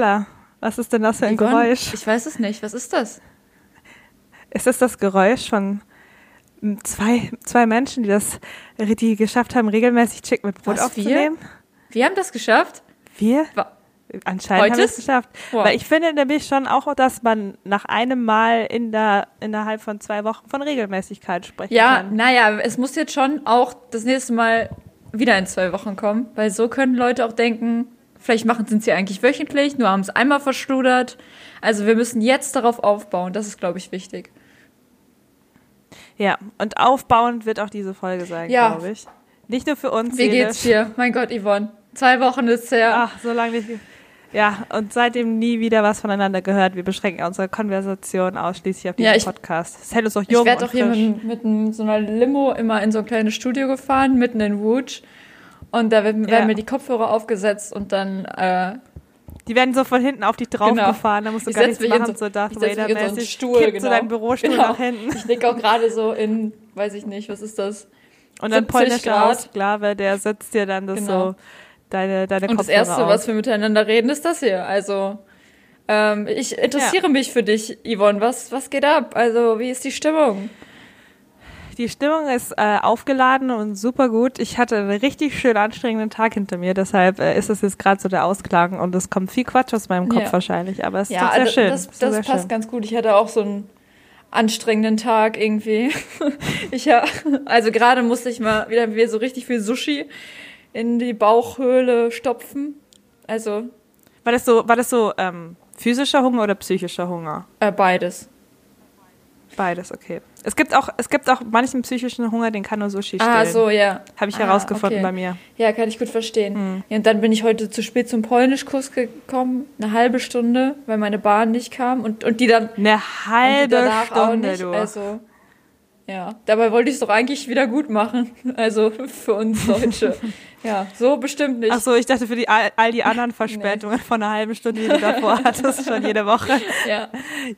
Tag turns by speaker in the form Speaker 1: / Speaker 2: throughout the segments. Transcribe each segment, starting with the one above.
Speaker 1: Viola, was ist denn das für ein
Speaker 2: Yvonne,
Speaker 1: Geräusch?
Speaker 2: Ich weiß es nicht. Was ist das?
Speaker 1: Ist das das Geräusch von zwei, zwei Menschen, die das, die geschafft haben, regelmäßig Chick mit Brot
Speaker 2: Was,
Speaker 1: aufzunehmen?
Speaker 2: Wir haben das geschafft?
Speaker 1: Wir?
Speaker 2: Wa-
Speaker 1: Anscheinend
Speaker 2: Heute?
Speaker 1: haben wir es geschafft.
Speaker 2: Wow.
Speaker 1: Weil ich finde nämlich schon auch, dass man nach einem Mal in der, innerhalb von zwei Wochen von Regelmäßigkeit sprechen
Speaker 2: Ja,
Speaker 1: kann.
Speaker 2: naja, es muss jetzt schon auch das nächste Mal wieder in zwei Wochen kommen, weil so können Leute auch denken, vielleicht machen sind sie eigentlich wöchentlich, nur haben es einmal verschludert. Also wir müssen jetzt darauf aufbauen, das ist, glaube ich, wichtig.
Speaker 1: Ja, und aufbauend wird auch diese Folge sein,
Speaker 2: Ja.
Speaker 1: glaube ich. Nicht nur für uns.
Speaker 2: Wie geht's dir? Mein Gott, Yvonne. Zwei Wochen ist her.
Speaker 1: Ach, so lange nicht. Ja, und seitdem nie wieder was voneinander gehört. Wir beschränken unsere Konversation ausschließlich auf diesen
Speaker 2: Ja, ich-
Speaker 1: Podcast. Das hält uns doch
Speaker 2: ich
Speaker 1: jung
Speaker 2: werde
Speaker 1: und
Speaker 2: doch hier mit, mit so einer Limo immer in so ein kleines Studio gefahren, mitten in Wutsch. Und da werden,
Speaker 1: Ja.
Speaker 2: mir die Kopfhörer aufgesetzt und dann äh,
Speaker 1: Die werden so von hinten auf dich draufgefahren, da musst du
Speaker 2: Ich
Speaker 1: gar nichts machen,
Speaker 2: so-
Speaker 1: so Darth
Speaker 2: in so
Speaker 1: Vader-mäßig.
Speaker 2: Stuhl,
Speaker 1: Kippt
Speaker 2: genau.
Speaker 1: so deinen Bürostuhl
Speaker 2: Genau.
Speaker 1: nach hinten.
Speaker 2: Ich lieg auch gerade so in, weiß ich nicht, was ist das?
Speaker 1: Und dann
Speaker 2: 70
Speaker 1: polnischer
Speaker 2: Grad.
Speaker 1: Ausklave, der setzt dir dann das
Speaker 2: Genau.
Speaker 1: so, deine, deine
Speaker 2: Und das
Speaker 1: Kopfhörer
Speaker 2: Erste,
Speaker 1: auf.
Speaker 2: was wir miteinander reden, ist das hier. Also, ähm, ich interessiere mich für dich, Yvonne. Was, was geht ab? Also, wie ist die Stimmung?
Speaker 1: Die Stimmung ist äh, aufgeladen und super gut. Ich hatte einen richtig schön anstrengenden Tag hinter mir, deshalb äh, ist es jetzt gerade so der Ausklang und es kommt viel Quatsch aus meinem Kopf
Speaker 2: Ja.
Speaker 1: wahrscheinlich, aber es ist
Speaker 2: Ja,
Speaker 1: doch sehr
Speaker 2: also
Speaker 1: schön.
Speaker 2: das,
Speaker 1: ist sehr
Speaker 2: das passt
Speaker 1: schön.
Speaker 2: ganz gut. Ich hatte auch so einen anstrengenden Tag irgendwie. ich ja, also gerade musste ich mal wieder mir so richtig viel Sushi in die Bauchhöhle stopfen. Also
Speaker 1: War das so, war das so ähm, physischer Hunger oder psychischer Hunger?
Speaker 2: äh, beides.
Speaker 1: Beides, okay. Es gibt auch, es gibt auch manchen psychischen Hunger, den kann nur Sushi stillen.
Speaker 2: Ah, so, ja.
Speaker 1: Habe ich
Speaker 2: Ah,
Speaker 1: herausgefunden
Speaker 2: okay.
Speaker 1: bei mir.
Speaker 2: Ja, kann ich gut verstehen.
Speaker 1: Hm.
Speaker 2: Ja, und dann bin ich heute zu spät zum Polnischkurs gekommen, eine halbe Stunde, weil meine Bahn nicht kam und, und die dann
Speaker 1: Eine halbe Stunde, du.
Speaker 2: Also, ja, dabei wollte ich es doch eigentlich wieder gut machen. Also für uns Deutsche. ja, so bestimmt nicht.
Speaker 1: Ach so, ich dachte für die, all, all die anderen Verspätungen von einer halben Stunde, die du davor hattest, schon jede Woche.
Speaker 2: Ja,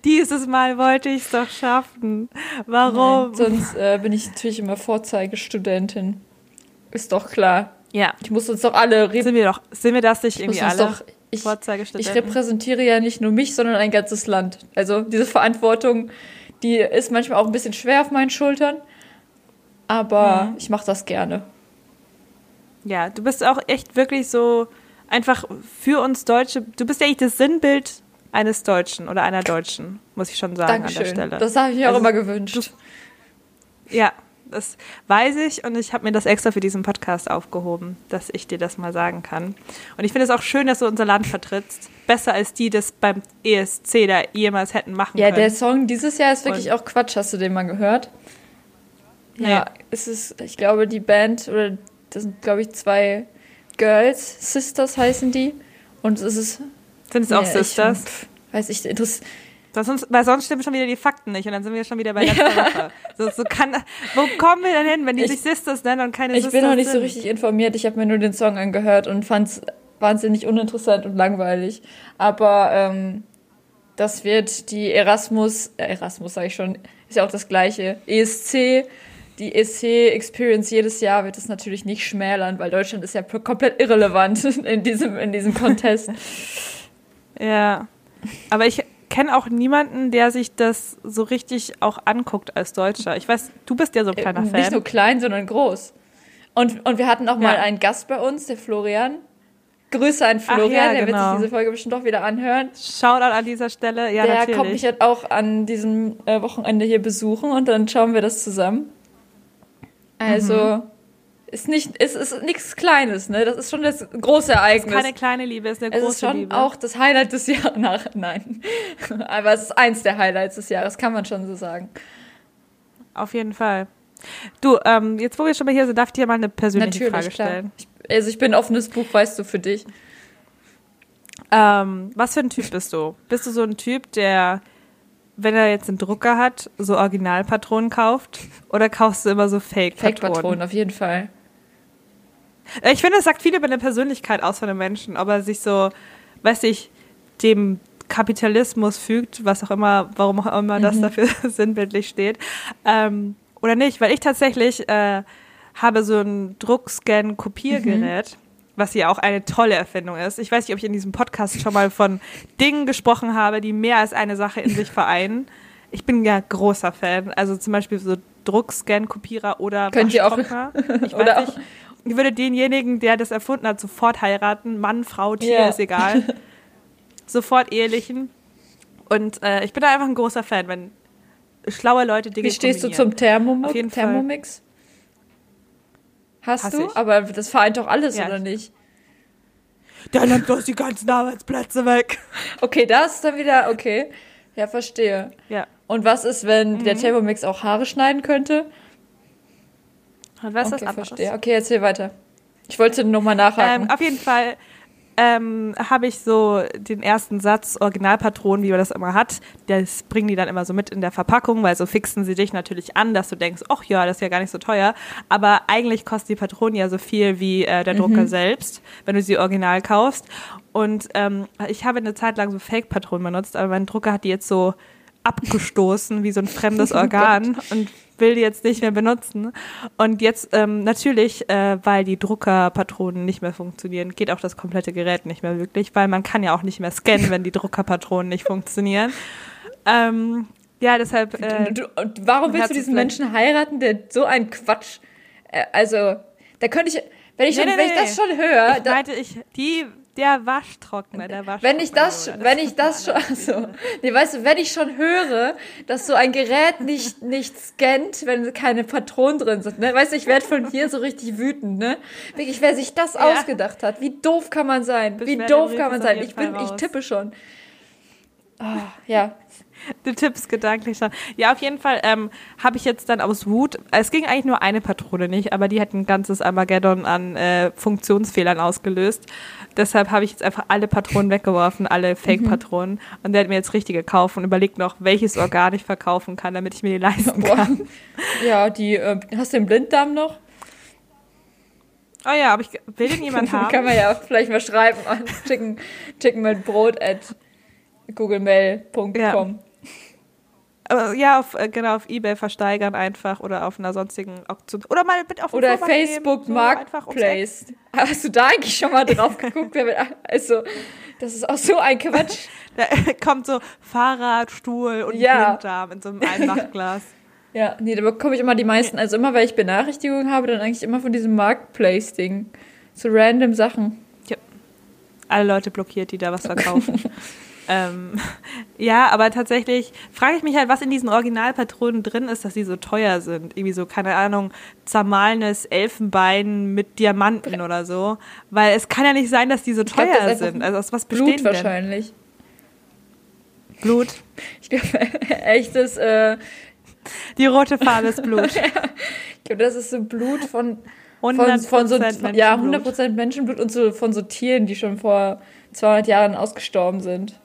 Speaker 1: Dieses Mal wollte ich es doch schaffen. Warum?
Speaker 2: nein, sonst äh, bin ich natürlich immer Vorzeigestudentin. Ist doch klar.
Speaker 1: ja.
Speaker 2: Ich muss uns doch alle
Speaker 1: Sind wir doch, sind wir das nicht irgendwie alle?
Speaker 2: doch ich, ich repräsentiere ja nicht nur mich, sondern ein ganzes Land. Also diese Verantwortung, die ist manchmal auch ein bisschen schwer auf meinen Schultern, aber
Speaker 1: Mhm.
Speaker 2: ich mache das gerne.
Speaker 1: Ja, du bist auch echt wirklich so einfach für uns Deutsche. Du bist ja echt das Sinnbild eines Deutschen oder einer Deutschen, muss ich schon sagen an der
Speaker 2: Dankeschön.
Speaker 1: Stelle.
Speaker 2: Das habe ich mir auch
Speaker 1: Also,
Speaker 2: immer gewünscht.
Speaker 1: Ja, das weiß ich und ich habe mir das extra für diesen Podcast aufgehoben, dass ich dir das mal sagen kann. Und ich finde es auch schön, dass du unser Land vertrittst. Besser als die das beim ESC da jemals hätten machen
Speaker 2: Ja,
Speaker 1: können.
Speaker 2: der Song dieses Jahr ist wirklich
Speaker 1: Und-
Speaker 2: auch Quatsch. Hast du den mal gehört?
Speaker 1: Nee.
Speaker 2: Ja, es ist, ich glaube, die Band, oder das sind, glaube ich, zwei Girls, Sisters heißen die. Und es ist.
Speaker 1: Sind es auch
Speaker 2: Nee,
Speaker 1: Sisters?
Speaker 2: Ich, weiß ich, interess
Speaker 1: Sonst, weil sonst stimmen schon wieder die Fakten nicht und dann sind wir schon wieder bei letzter Woche. So, so kann, wo kommen wir denn hin, wenn die
Speaker 2: Ich-
Speaker 1: sich Sisters nennen und keine
Speaker 2: Ich
Speaker 1: Sisters
Speaker 2: bin noch nicht so
Speaker 1: sind?
Speaker 2: richtig informiert. Ich habe mir nur den Song angehört und fand es wahnsinnig uninteressant und langweilig. Aber ähm, das wird die Erasmus, äh, Erasmus sage ich schon, ist ja auch das gleiche, ESC, die ESC-Experience jedes Jahr wird es natürlich nicht schmälern, weil Deutschland ist ja pl- komplett irrelevant in diesem, in diesem Contest.
Speaker 1: Ja. Aber ich kenne auch niemanden, der sich das so richtig auch anguckt als Deutscher. Ich weiß, du bist ja so ein kleiner
Speaker 2: Äh, Nicht nur
Speaker 1: Fan.
Speaker 2: klein, sondern groß. Und, und wir hatten auch mal
Speaker 1: Ja.
Speaker 2: einen Gast bei uns, der Florian. Grüße an Florian,
Speaker 1: ja,
Speaker 2: der wird
Speaker 1: genau.
Speaker 2: sich diese Folge bestimmt doch wieder anhören.
Speaker 1: Shoutout an dieser Stelle. Ja,
Speaker 2: der
Speaker 1: natürlich.
Speaker 2: kommt mich halt auch an diesem äh, Wochenende hier besuchen und dann schauen wir das zusammen. Also
Speaker 1: Mhm.
Speaker 2: Ist nicht, ist, ist nichts Kleines, ne? Das ist schon das große
Speaker 1: ist
Speaker 2: Ereignis.
Speaker 1: keine kleine Liebe, ist eine
Speaker 2: es
Speaker 1: große
Speaker 2: ist schon
Speaker 1: Liebe.
Speaker 2: auch das Highlight des Jahres. Nach, nein, aber es ist eins der Highlights des Jahres, kann man schon so sagen.
Speaker 1: Auf jeden Fall. Du, ähm, jetzt wo wir schon mal hier sind, darf ich dir mal eine persönliche Frage
Speaker 2: Natürlich, klar.
Speaker 1: stellen.
Speaker 2: Ich, also ich bin ein offenes Buch, weißt du, für dich.
Speaker 1: Ähm, was für ein Typ bist du? Bist du so ein Typ, der, wenn er jetzt einen Drucker hat, so Originalpatronen kauft? Oder kaufst du immer so Fake-Patronen?
Speaker 2: Fake-Patronen, auf jeden Fall.
Speaker 1: Ich finde, es sagt viel über eine Persönlichkeit aus von einem Menschen, ob er sich so, weiß ich, dem Kapitalismus fügt, was auch immer, warum auch immer das
Speaker 2: Mhm.
Speaker 1: dafür sinnbildlich steht, ähm, oder nicht. Weil ich tatsächlich äh, habe so ein Druckscan-Kopiergerät,
Speaker 2: Mhm.
Speaker 1: was ja auch eine tolle Erfindung ist. Ich weiß nicht, ob ich in diesem Podcast schon mal von Dingen gesprochen habe, die mehr als eine Sache in sich vereinen. Ich bin ja großer Fan. Also zum Beispiel so Druckscan-Kopierer oder
Speaker 2: Könnt ihr auch.
Speaker 1: Ich weiß nicht. Ich würde denjenigen, der das erfunden hat, sofort heiraten. Mann, Frau, Tier,
Speaker 2: Ja.
Speaker 1: ist egal. sofort ehelichen. Und äh, ich bin da einfach ein großer Fan, wenn schlaue Leute Dinge
Speaker 2: Wie stehst du zum
Speaker 1: Fall.
Speaker 2: Thermomix? Hast
Speaker 1: Hass
Speaker 2: du?
Speaker 1: ich.
Speaker 2: Aber das vereint doch alles,
Speaker 1: Ja,
Speaker 2: oder
Speaker 1: ich-
Speaker 2: nicht?
Speaker 1: Der nimmt bloß die ganzen Arbeitsplätze weg.
Speaker 2: Okay, das ist dann wieder, okay. Ja, verstehe.
Speaker 1: Ja.
Speaker 2: Und was ist, wenn
Speaker 1: Mhm.
Speaker 2: der Thermomix auch Haare schneiden könnte?
Speaker 1: Und was ist
Speaker 2: okay,
Speaker 1: das anderes?
Speaker 2: verstehe. Okay, erzähl weiter. Ich wollte nur mal nachhaken.
Speaker 1: Ähm, auf jeden Fall ähm, habe ich so den ersten Satz Originalpatronen, wie man das immer hat. Das bringen die dann immer so mit in der Verpackung, weil so fixen sie dich natürlich an, dass du denkst, ach ja, das ist ja gar nicht so teuer. Aber eigentlich kostet die Patronen ja so viel wie äh, der Drucker selbst, wenn du sie original kaufst. Und ähm, ich habe eine Zeit lang so Fake-Patronen benutzt, aber mein Drucker hat die jetzt so abgestoßen wie so ein fremdes Organ und will die jetzt nicht mehr benutzen. Und jetzt ähm, natürlich, äh, weil die Druckerpatronen nicht mehr funktionieren, geht auch das komplette Gerät nicht mehr wirklich, weil man kann ja auch nicht mehr scannen, wenn die Druckerpatronen nicht funktionieren. Ähm, ja, deshalb. Äh,
Speaker 2: Und du, und warum willst du diesen. Menschen heiraten, der so ein Quatsch. Äh, also, da könnte ich. Wenn ich,
Speaker 1: Nee, nee,
Speaker 2: wenn ich
Speaker 1: nee.
Speaker 2: das schon höre,
Speaker 1: ich meinte, ich, die, der Waschtrockner, der Waschtrockner.
Speaker 2: wenn ich das,
Speaker 1: oder?
Speaker 2: wenn ich das schon, also, nee, weißt du, wenn ich schon höre, dass so ein Gerät nicht, nicht scannt, wenn keine Patronen drin sind, ne, weißt du, ich werde von hier so richtig wütend, ne, wirklich, wer sich das
Speaker 1: Ja.
Speaker 2: ausgedacht hat, wie doof kann man sein, wie
Speaker 1: Beschwerdebrief
Speaker 2: doof kann man sein, ich bin, ich tippe schon. Ah, ja,
Speaker 1: Du tippst gedanklich schon. Ja, auf jeden Fall ähm, habe ich jetzt dann aus Wut, es ging eigentlich nur eine Patrone nicht, aber die hat ein ganzes Armageddon an äh, Funktionsfehlern ausgelöst. Deshalb habe ich jetzt einfach alle Patronen weggeworfen, alle Fake-Patronen. Und der hat mir jetzt richtige gekauft und überlegt noch, welches Organ ich verkaufen kann, damit ich mir die leisten
Speaker 2: Boah.
Speaker 1: kann.
Speaker 2: ja, die, äh, hast du den Blinddarm noch?
Speaker 1: Oh ja, aber ich will den jemand haben.
Speaker 2: Kann man ja auch vielleicht mal schreiben an chicken, chicken mit Brot at googlemail.com.
Speaker 1: Ja. Aber ja, auf, äh, genau, auf Ebay versteigern einfach oder auf einer sonstigen Auktion. Oder mal mit auf
Speaker 2: Oder Facebook
Speaker 1: so.
Speaker 2: Marketplace. Hast du da eigentlich schon mal drauf geguckt? Also, das ist auch so ein Quatsch.
Speaker 1: Da kommt so Fahrrad, Stuhl und
Speaker 2: Ja.
Speaker 1: Blinddarm in so einem Einmachglas.
Speaker 2: Ja, nee, da bekomme ich immer die meisten. Also immer, weil ich Benachrichtigungen habe, dann eigentlich immer von diesem Marketplace-Ding. So random Sachen.
Speaker 1: Alle Leute blockiert, die da was verkaufen. ähm, ja, aber tatsächlich frage ich mich halt, was in diesen Originalpatronen drin ist, dass die so teuer sind. Irgendwie so, keine Ahnung, zermahlenes Elfenbein mit Diamanten oder so. Weil es kann ja nicht sein, dass die so
Speaker 2: glaub,
Speaker 1: teuer
Speaker 2: einfach
Speaker 1: sind. Also aus was bestehen
Speaker 2: Blut
Speaker 1: denn?
Speaker 2: wahrscheinlich.
Speaker 1: Blut.
Speaker 2: Ich glaube, echtes, äh,
Speaker 1: Die rote Farbe ist Blut.
Speaker 2: ich glaube, das ist so Blut von, von,
Speaker 1: 100%
Speaker 2: von so, ja,
Speaker 1: Menschenblut.
Speaker 2: 100% Menschenblut und so von so Tieren, die schon vor 200 Jahren ausgestorben sind.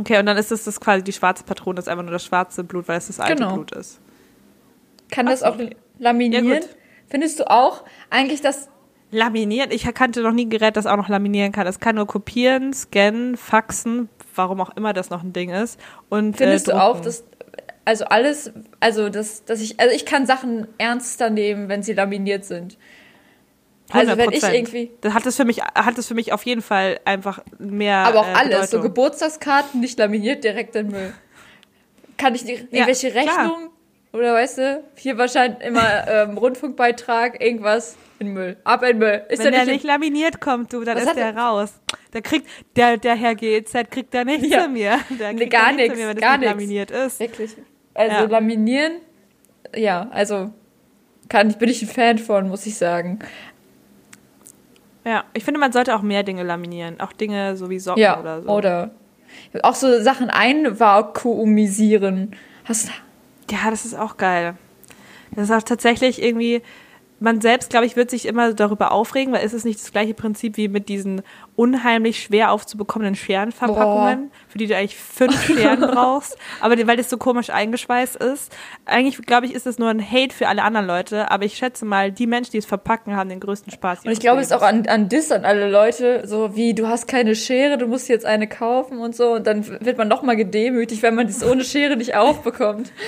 Speaker 1: Okay, und dann ist es das quasi die schwarze Patrone, das ist einfach nur das schwarze Blut, weil es das alte
Speaker 2: Genau.
Speaker 1: Blut ist.
Speaker 2: Kann das
Speaker 1: Ach
Speaker 2: auch
Speaker 1: so.
Speaker 2: laminieren?
Speaker 1: Ja.
Speaker 2: Findest du auch eigentlich, dass
Speaker 1: Laminieren? Ich kannte noch nie ein Gerät, das auch noch laminieren kann. Es kann nur kopieren, scannen, faxen, warum auch immer das noch ein Ding ist. Und,
Speaker 2: Findest
Speaker 1: äh,
Speaker 2: du auch, dass also alles, also dass, dass ich, also ich kann Sachen ernster nehmen, wenn sie laminiert sind. Also wenn ich
Speaker 1: 100%.
Speaker 2: irgendwie,
Speaker 1: Das hat es für mich, hat es für mich auf jeden Fall einfach mehr.
Speaker 2: aber auch
Speaker 1: äh,
Speaker 2: alles, so
Speaker 1: Bedeutung.
Speaker 2: Geburtstagskarten nicht laminiert, direkt in Müll. Kann ich die, irgendwelche
Speaker 1: klar.
Speaker 2: Rechnungen oder weißt du, hier wahrscheinlich immer ähm, Rundfunkbeitrag, irgendwas in Müll, ab in Müll. Ist
Speaker 1: Wenn
Speaker 2: der nicht,
Speaker 1: nicht laminiert kommt, du, dann ist der raus. Der kriegt, der, der Herr GEZ kriegt da nichts
Speaker 2: Ja.
Speaker 1: zu mir. Der
Speaker 2: Nee, gar
Speaker 1: nichts mir, wenn
Speaker 2: gar
Speaker 1: es nicht laminiert ist.
Speaker 2: wirklich? Also
Speaker 1: Ja.
Speaker 2: laminieren, ja, also kann ich, bin ich ein Fan von, muss ich sagen.
Speaker 1: Ja, ich finde, man sollte auch mehr Dinge laminieren. Auch Dinge so wie Socken
Speaker 2: Ja,
Speaker 1: oder so.
Speaker 2: oder auch so Sachen einvakuumisieren. Hast
Speaker 1: Ja, das ist auch geil. Das ist auch tatsächlich irgendwie, man selbst, glaube ich, wird sich immer darüber aufregen, weil es ist nicht das gleiche Prinzip wie mit diesen unheimlich schwer aufzubekommenden Scherenverpackungen, für die du eigentlich fünf Scheren brauchst, aber weil das so komisch eingeschweißt ist. Eigentlich, glaube ich, ist das nur ein Hate für alle anderen Leute, aber ich schätze mal, die Menschen, die es verpacken, haben den größten Spaß.
Speaker 2: und ich glaube, es ist auch an, an Diss an alle Leute, so wie du hast keine Schere, du musst jetzt eine kaufen und so und dann wird man nochmal gedemütigt, wenn man das ohne Schere nicht aufbekommt.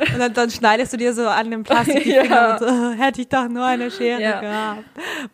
Speaker 1: Und dann, dann schneidest du dir so an dem Plastik
Speaker 2: Ja.
Speaker 1: und so, "Oh, hätte ich doch nur eine Schere
Speaker 2: Ja.
Speaker 1: gehabt.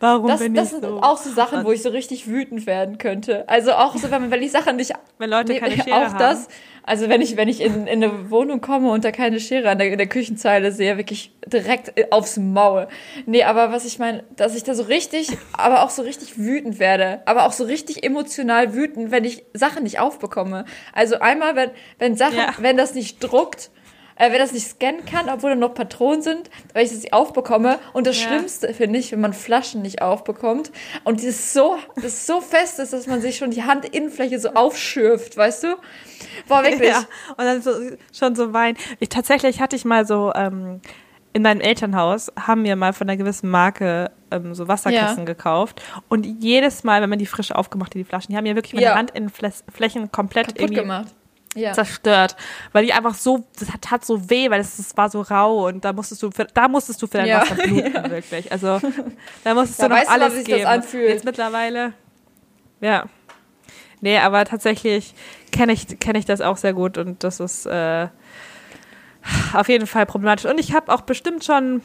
Speaker 1: Warum
Speaker 2: Das,
Speaker 1: bin
Speaker 2: das
Speaker 1: ich
Speaker 2: sind
Speaker 1: so?
Speaker 2: auch so Sachen, wo ich so richtig wütend werden könnte. Also auch so, wenn, man- wenn die Sachen nicht
Speaker 1: Wenn Leute keine Schere
Speaker 2: auch
Speaker 1: haben.
Speaker 2: das. Also wenn ich, wenn ich in, in eine Wohnung komme und da keine Schere an der, in der Küchenzeile sehe, wirklich direkt äh, aufs Maul. Nee, aber was ich meine, dass ich da so richtig, aber auch so richtig wütend werde. Aber auch so richtig emotional wütend, wenn ich Sachen nicht aufbekomme. Also einmal, wenn, wenn Sachen,
Speaker 1: Ja.
Speaker 2: wenn das nicht druckt, äh, wenn das nicht scannen kann, obwohl da noch Patronen sind, weil ich das nicht aufbekomme. Und das
Speaker 1: Ja.
Speaker 2: Schlimmste finde ich, wenn man Flaschen nicht aufbekommt und dieses so, das so fest ist, dass man sich schon die Handinnenfläche so aufschürft, weißt du? Boah, wirklich.
Speaker 1: Ja, und dann so, schon so weinen. Ich, tatsächlich hatte ich mal so, ähm, in meinem Elternhaus haben wir mal von einer gewissen Marke ähm, so Wasserkissen
Speaker 2: Ja.
Speaker 1: gekauft. Und jedes Mal, wenn man die frisch aufgemacht hat, die Flaschen, die haben ja wirklich meine
Speaker 2: Ja.
Speaker 1: Handinnenflächen komplett
Speaker 2: Kaputt
Speaker 1: irgendwie
Speaker 2: gemacht. Ja.
Speaker 1: zerstört, weil die einfach so, das hat, hat so weh, weil es das war so rau und da musstest du, für, da musstest du für dein
Speaker 2: Ja.
Speaker 1: Wasser bluten, wirklich. Also da musstest
Speaker 2: Da
Speaker 1: du noch
Speaker 2: weißt
Speaker 1: alles
Speaker 2: wie sich das
Speaker 1: geben.
Speaker 2: anfühlt.
Speaker 1: Jetzt mittlerweile, ja. Nee, aber tatsächlich kenne ich, kenn ich das auch sehr gut und das ist äh, auf jeden Fall problematisch. Und ich habe auch bestimmt schon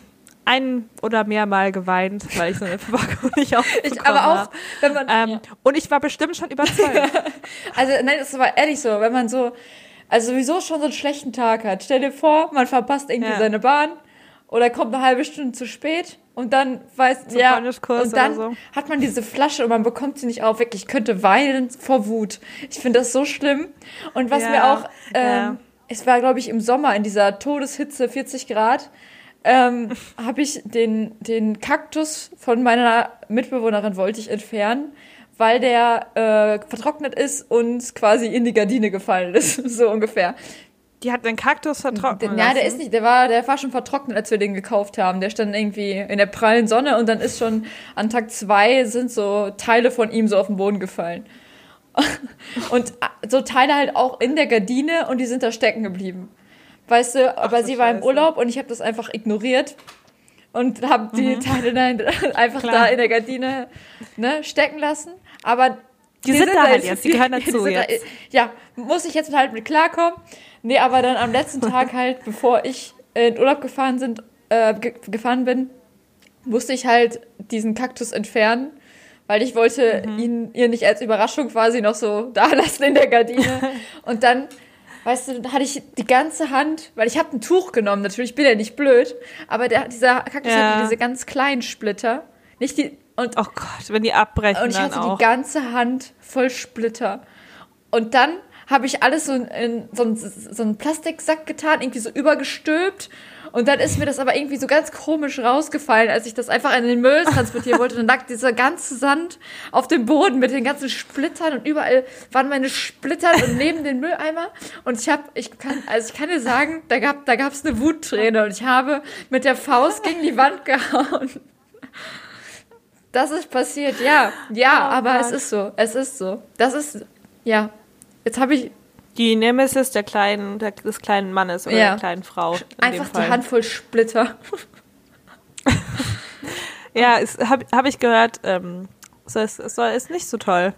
Speaker 1: ein oder mehrmal geweint, weil ich so eine Verpackung nicht aufbekommen
Speaker 2: Ich, aber auch,
Speaker 1: habe.
Speaker 2: wenn man,
Speaker 1: Ähm, Und ich war bestimmt schon überzeugt.
Speaker 2: also nein, das war ehrlich so, wenn man so, also sowieso schon so einen schlechten Tag hat. Stell dir vor, man verpasst irgendwie
Speaker 1: Ja.
Speaker 2: seine Bahn oder kommt eine halbe Stunde zu spät und dann weiß,
Speaker 1: Zum
Speaker 2: ja, und dann
Speaker 1: so.
Speaker 2: hat man diese Flasche und man bekommt sie nicht auf. Wirklich, ich könnte weinen vor Wut. Ich finde das so schlimm. Und was
Speaker 1: Ja,
Speaker 2: mir auch, ähm,
Speaker 1: ja.
Speaker 2: es war glaube ich im Sommer in dieser Todeshitze 40 Grad, ähm, habe ich den, den Kaktus von meiner Mitbewohnerin wollte ich entfernen, weil der äh, vertrocknet ist und quasi in die Gardine gefallen ist, so ungefähr.
Speaker 1: Die hat den Kaktus vertrocknet.
Speaker 2: Ja, der ist nicht, der war, der war schon vertrocknet, als wir den gekauft haben. Der stand irgendwie in der prallen Sonne und dann ist schon an Tag zwei sind so Teile von ihm so auf den Boden gefallen. Und so Teile halt auch in der Gardine und die sind da stecken geblieben. Weißt du, aber sie war im. Urlaub und ich habe das einfach ignoriert und habe die Teile dann einfach
Speaker 1: Mhm. Klar.
Speaker 2: da in der Gardine ne, stecken lassen. Aber
Speaker 1: Die sind da halt jetzt, die gehören dazu
Speaker 2: sind da-
Speaker 1: jetzt.
Speaker 2: ja, muss ich jetzt halt mit klarkommen. Nee, aber dann am letzten Tag halt, bevor ich in Urlaub gefahren sind, äh, ge gefahren bin, musste ich halt diesen Kaktus entfernen, weil ich wollte
Speaker 1: Mhm.
Speaker 2: ihn ihr nicht als Überraschung quasi noch so da lassen in der Gardine. Und dann, weißt du, dann hatte ich die ganze Hand, weil ich habe ein Tuch genommen, natürlich bin ja nicht blöd, aber der, dieser Kaktus
Speaker 1: Ja.
Speaker 2: hatte diese ganz kleinen Splitter, nicht die und
Speaker 1: Oh Gott, wenn die abbrechen
Speaker 2: und ich hatte
Speaker 1: auch.
Speaker 2: die ganze Hand voll Splitter. Und dann habe ich alles so in, in so, einen, so einen Plastiksack getan, irgendwie so übergestülpt. Und dann ist mir das aber irgendwie so ganz komisch rausgefallen, als ich das einfach in den Müll transportieren wollte. Dann lag dieser ganze Sand auf dem Boden mit den ganzen Splittern und überall waren meine Splitter und neben den Mülleimer. Und ich habe, ich kann, also ich kann dir sagen, da gab, da gab's eine Wutträne und ich habe mit der Faust gegen die Wand gehauen. Das ist passiert, ja. Ja,
Speaker 1: Oh
Speaker 2: aber
Speaker 1: Gott.
Speaker 2: es ist so. Es ist so. Das ist, ja. Jetzt habe ich
Speaker 1: Die Nemesis der kleinen, der, des kleinen Mannes oder
Speaker 2: Ja.
Speaker 1: der kleinen Frau. In
Speaker 2: einfach die Hand voll Splitter.
Speaker 1: Ja, habe hab ich gehört, ähm, es, ist, soll, ist nicht so toll.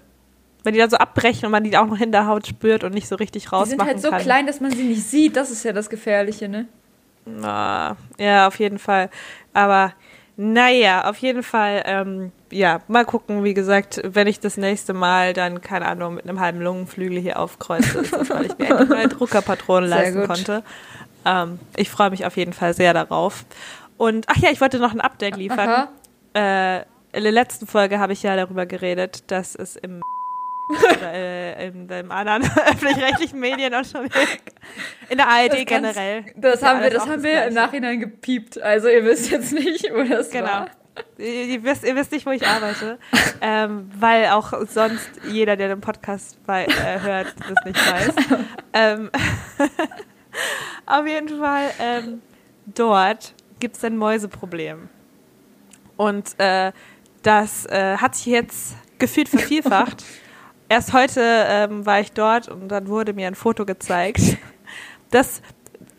Speaker 1: Wenn die dann so abbrechen und man die auch noch in der Haut spürt und nicht so richtig
Speaker 2: Die
Speaker 1: rausmachen
Speaker 2: sind halt so
Speaker 1: kann.
Speaker 2: klein, dass man sie nicht sieht. Das ist ja das Gefährliche, ne?
Speaker 1: Na, ja, auf jeden Fall. Aber naja, auf jeden Fall, ähm, ja, mal gucken, wie gesagt, wenn ich das nächste Mal dann, keine Ahnung, mit einem halben Lungenflügel hier aufkreuze, ist das, weil ich mir endlich mal Druckerpatronen leisten konnte. Ähm, ich freue mich auf jeden Fall sehr darauf. Und, ach ja, ich wollte noch ein Update liefern.
Speaker 2: Aha.
Speaker 1: Äh, in der letzten Folge habe ich ja darüber geredet, dass es im oder, äh, in dem anderen öffentlich-rechtlichen Medien auch schon in der ARD
Speaker 2: Das
Speaker 1: generell.
Speaker 2: Das haben wir, das haben
Speaker 1: das
Speaker 2: wir im
Speaker 1: Gleiche.
Speaker 2: Nachhinein gepiept. Also ihr wisst jetzt nicht, wo das
Speaker 1: Genau.
Speaker 2: war.
Speaker 1: Ihr, ihr, wisst, ihr wisst nicht, wo ich arbeite, ähm, weil auch sonst jeder, der den Podcast bei, äh, hört, das nicht weiß. ähm, auf jeden Fall, ähm, dort gibt es ein Mäuseproblem. Und äh, das äh, hat sich jetzt gefühlt vervielfacht. Erst heute ähm, war ich dort und dann wurde mir ein Foto gezeigt, dass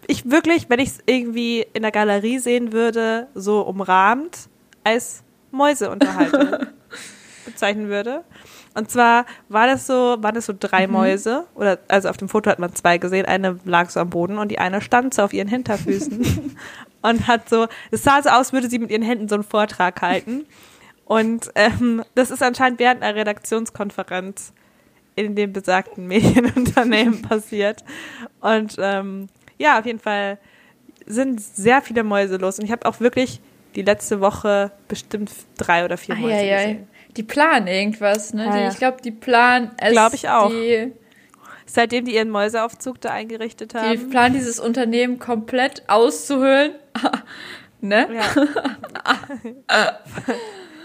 Speaker 1: ich wirklich, wenn ich es irgendwie in der Galerie sehen würde, so umrahmt als Mäuse unterhalte. bezeichnen würde. Und zwar war das so, waren das so drei
Speaker 2: Mhm.
Speaker 1: Mäuse, oder also auf dem Foto hat man zwei gesehen, eine lag so am Boden und die eine stand so auf ihren Hinterfüßen und hat so, es sah so aus, würde sie mit ihren Händen so einen Vortrag halten. Und ähm, das ist anscheinend während einer Redaktionskonferenz in dem besagten Medienunternehmen passiert. Und ähm, ja, auf jeden Fall sind sehr viele Mäuse los. Und ich habe auch wirklich die letzte Woche bestimmt drei oder vier Mäuse
Speaker 2: Eieiei.
Speaker 1: gesehen.
Speaker 2: Die planen irgendwas, ne?
Speaker 1: Ja,
Speaker 2: Die,
Speaker 1: ja.
Speaker 2: ich glaube, die planen es.
Speaker 1: Glaub ich auch.
Speaker 2: Die,
Speaker 1: Seitdem die ihren Mäuseaufzug da eingerichtet
Speaker 2: die
Speaker 1: haben.
Speaker 2: planen dieses Unternehmen komplett auszuhöhlen. ne?
Speaker 1: Ja.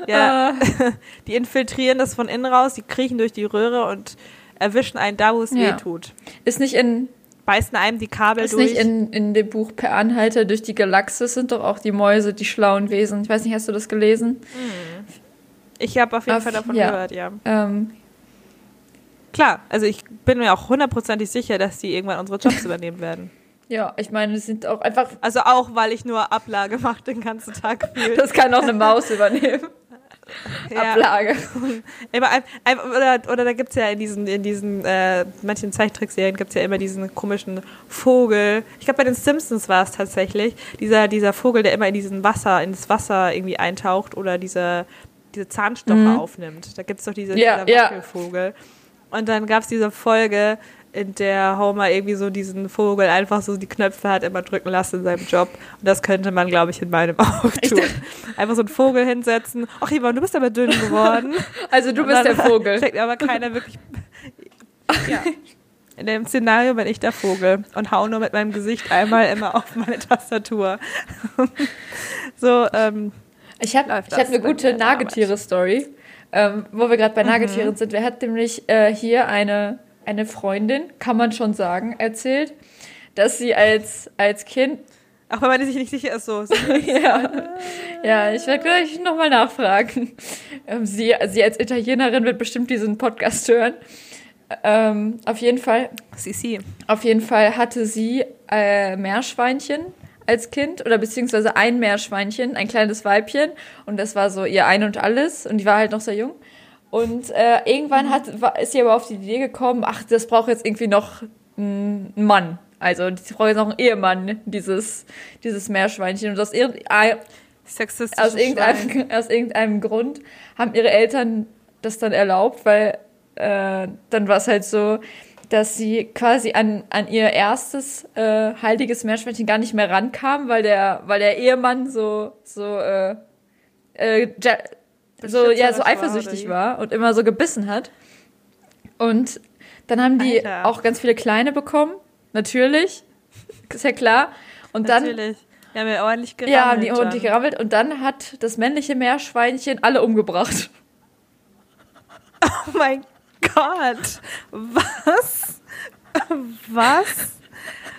Speaker 1: ja. Die infiltrieren das von innen raus, die kriechen durch die Röhre und erwischen einen da, wo es
Speaker 2: Ja.
Speaker 1: weh tut.
Speaker 2: Ist nicht in
Speaker 1: Beißen einem die Kabel
Speaker 2: Ist
Speaker 1: durch.
Speaker 2: nicht in, in dem Buch Per Anhalter durch die Galaxis sind doch auch die Mäuse, die schlauen Wesen. Ich weiß nicht, hast du das gelesen?
Speaker 1: ich habe auf jeden
Speaker 2: Auf-
Speaker 1: Fall davon
Speaker 2: ja.
Speaker 1: gehört, ja.
Speaker 2: Ähm,
Speaker 1: Klar, also ich bin mir auch hundertprozentig sicher, dass die irgendwann unsere Jobs übernehmen werden.
Speaker 2: ja, ich meine, es sind auch einfach,
Speaker 1: Also auch, weil ich nur Ablage mache den ganzen Tag viel.
Speaker 2: das kann auch eine Maus übernehmen.
Speaker 1: Ja.
Speaker 2: Ablage.
Speaker 1: Immer ein, ein, oder, oder da gibt's ja in diesen, in diesen äh, manchen Zeichentrickserien gibt's ja immer diesen komischen Vogel. Ich glaube, bei den Simpsons war es tatsächlich. Dieser, dieser Vogel, der immer in diesen Wasser, ins Wasser irgendwie eintaucht oder diese, diese Zahnstocher
Speaker 2: Mhm.
Speaker 1: aufnimmt. Da gibt's doch diese,
Speaker 2: Ja,
Speaker 1: dieser
Speaker 2: ja.
Speaker 1: Wackelvogel. Und dann gab's diese Folge, in der Homer irgendwie so diesen Vogel einfach so die Knöpfe hat immer drücken lassen in seinem Job. Und das könnte man, glaube ich, in meinem auch tun. Einfach so einen Vogel hinsetzen. Ach, Ivan, du bist aber dünn geworden.
Speaker 2: Also du bist der Vogel.
Speaker 1: Kriegt aber keiner wirklich. Ja. In dem Szenario bin ich der Vogel und hau nur mit meinem Gesicht einmal immer auf meine Tastatur. so, ähm,
Speaker 2: Ich habe hab eine gute Nagetiere-Story, ähm, wo wir gerade bei
Speaker 1: Mhm.
Speaker 2: Nagetieren sind. Wir hat nämlich äh, hier eine, eine Freundin, kann man schon sagen, erzählt, dass sie als, als Kind
Speaker 1: auch wenn man sich nicht sicher ist, so.
Speaker 2: ja. ja, ich werde gleich nochmal nachfragen. Ähm, sie, sie als Italienerin wird bestimmt diesen Podcast hören. Ähm, auf jeden Fall,
Speaker 1: CC.
Speaker 2: auf jeden Fall hatte sie äh, Meerschweinchen als Kind oder beziehungsweise ein Meerschweinchen, ein kleines Weibchen und das war so ihr Ein und Alles und die war halt noch sehr jung. Und äh, irgendwann hat, war, ist sie aber auf die Idee gekommen, ach, das braucht jetzt irgendwie noch einen Mann. Also sie braucht jetzt noch einen Ehemann, dieses, dieses Meerschweinchen. Und aus,
Speaker 1: Sexistisch.
Speaker 2: aus, irgendeinem, aus irgendeinem Grund haben ihre Eltern das dann erlaubt, weil äh, dann war es halt so, dass sie quasi an, an ihr erstes äh, heiliges Meerschweinchen gar nicht mehr rankam, weil der, weil der Ehemann so, so, äh, äh, so, ja, so
Speaker 1: war,
Speaker 2: eifersüchtig
Speaker 1: wie?
Speaker 2: war und immer so gebissen hat. Und dann haben die
Speaker 1: Alter.
Speaker 2: auch ganz viele kleine bekommen, natürlich, ist ja klar. Und dann
Speaker 1: Natürlich. Wir haben ja ordentlich gerammelt.
Speaker 2: ja, haben die
Speaker 1: dann.
Speaker 2: ordentlich gerammelt und dann hat das männliche Meerschweinchen alle umgebracht.
Speaker 1: Oh mein Gott. Was? Was?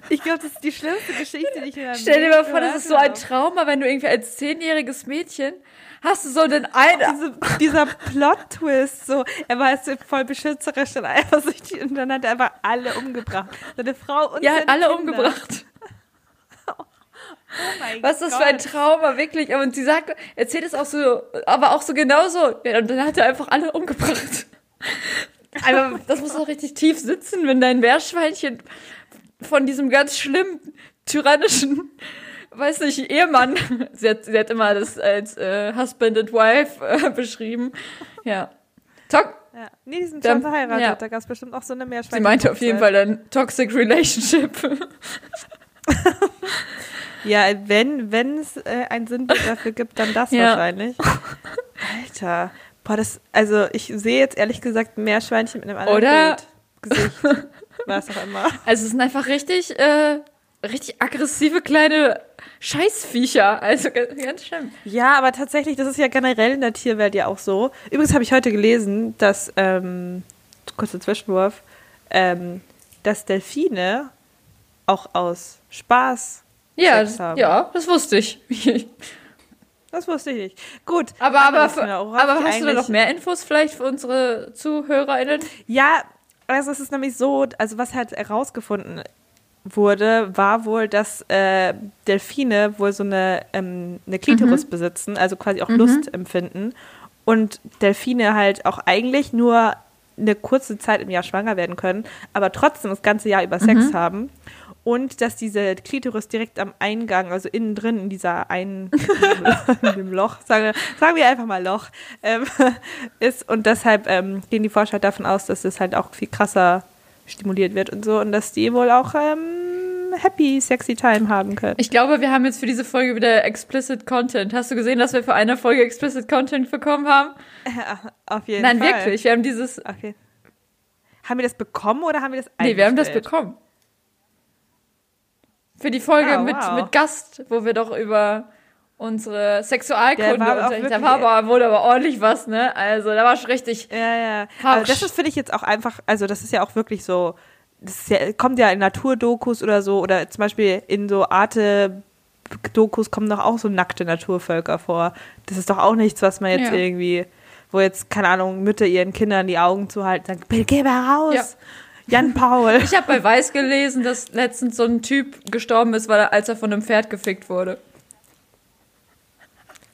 Speaker 1: Ich glaube, das ist die schlimmste Geschichte, die ich in meinem
Speaker 2: Stell dir mal vor, das ist so ein. Trauma, wenn du irgendwie als zehnjähriges Mädchen hast du so den einen.
Speaker 1: Diese, dieser Plot-Twist, so, er war jetzt voll beschützerisch und eifersüchtig und dann hat er einfach alle umgebracht. Seine Frau und
Speaker 2: Ja,
Speaker 1: seine
Speaker 2: alle
Speaker 1: Kinder.
Speaker 2: umgebracht.
Speaker 1: Oh mein
Speaker 2: Was ist das für ein. Trauma, wirklich? Und sie sagt, erzählt es auch so, aber auch so genauso. Ja, und dann hat er einfach alle umgebracht. Aber das muss doch richtig tief sitzen, wenn dein Meerschweinchen von diesem ganz schlimmen, tyrannischen, weiß nicht, Ehemann, sie hat, sie hat immer das als äh, Husband and Wife äh, beschrieben. Ja. Tok
Speaker 1: Ja. Nee, die sind
Speaker 2: Dann-
Speaker 1: schon verheiratet.
Speaker 2: ja.
Speaker 1: Da gab es bestimmt auch so eine Meerschweinchen.
Speaker 2: sie meinte auf jeden Fall dann Toxic Relationship.
Speaker 1: Ja, wenn wenn es äh, ein Sinnbild dafür gibt, dann das
Speaker 2: Ja.
Speaker 1: wahrscheinlich. Alter. Boah, das, also ich sehe jetzt ehrlich gesagt ein Meerschweinchen mit einem anderen
Speaker 2: Oder-
Speaker 1: Bild. Gesicht. Was auch immer.
Speaker 2: Also es sind einfach richtig, äh, richtig aggressive kleine Scheißviecher. Also ganz, schlimm.
Speaker 1: Ja, aber tatsächlich, das ist ja generell in der Tierwelt ja auch so. Übrigens habe ich heute gelesen, dass, ähm, kurzer Zwischenwurf, ähm, dass Delfine auch aus Spaß
Speaker 2: Ja,
Speaker 1: Sex
Speaker 2: das,
Speaker 1: haben.
Speaker 2: ja, das wusste ich.
Speaker 1: Das wusste ich nicht. Gut.
Speaker 2: aber aber,
Speaker 1: worauf
Speaker 2: aber hast du da noch mehr Infos vielleicht für unsere ZuhörerInnen?
Speaker 1: Ja, also es ist nämlich so, also was halt herausgefunden wurde, war wohl, dass äh, Delfine wohl so eine, ähm, eine Klitoris besitzen, also quasi auch Lust empfinden. und Delfine halt auch eigentlich nur eine kurze Zeit im Jahr schwanger werden können, aber trotzdem das ganze Jahr über Sex
Speaker 2: Mhm.
Speaker 1: haben. Und dass diese Klitoris direkt am Eingang, also innen drin in dieser einen in dem Loch, sagen, sagen wir einfach mal Loch, ähm, ist. Und deshalb ähm, gehen die Forscher davon aus, dass es halt auch viel krasser stimuliert wird und so und dass die wohl auch ähm, happy, sexy Time haben können.
Speaker 2: Ich glaube, wir haben jetzt für diese Folge wieder explicit Content. Hast du gesehen, dass wir für eine Folge explicit Content bekommen haben?
Speaker 1: Auf jeden
Speaker 2: Nein,
Speaker 1: Fall.
Speaker 2: wirklich. Wir haben dieses.
Speaker 1: Okay. Haben wir das bekommen oder haben wir das
Speaker 2: Nee, wir haben das bekommen. Für die Folge
Speaker 1: Ah,
Speaker 2: mit,
Speaker 1: wow.
Speaker 2: mit Gast, wo wir doch über unsere Sexualkunde
Speaker 1: Der war auch wirklich-
Speaker 2: Da war aber, wurde aber ordentlich was, ne? Also, da war schon richtig.
Speaker 1: Ja, ja. Aber das ist, finde ich, jetzt auch einfach, also das ist ja auch wirklich so, das ja, kommt ja in Naturdokus oder so, oder zum Beispiel in so Arte-Dokus kommen doch auch so nackte Naturvölker vor. Das ist doch auch nichts, was man jetzt
Speaker 2: Ja.
Speaker 1: irgendwie, wo jetzt, keine Ahnung, Mütter ihren Kindern die Augen zuhalten, sagen, geh mal raus.
Speaker 2: Ja.
Speaker 1: Jan Paul.
Speaker 2: Ich habe bei Weiß gelesen, dass letztens so ein Typ gestorben ist, weil er, als er von einem Pferd gefickt wurde.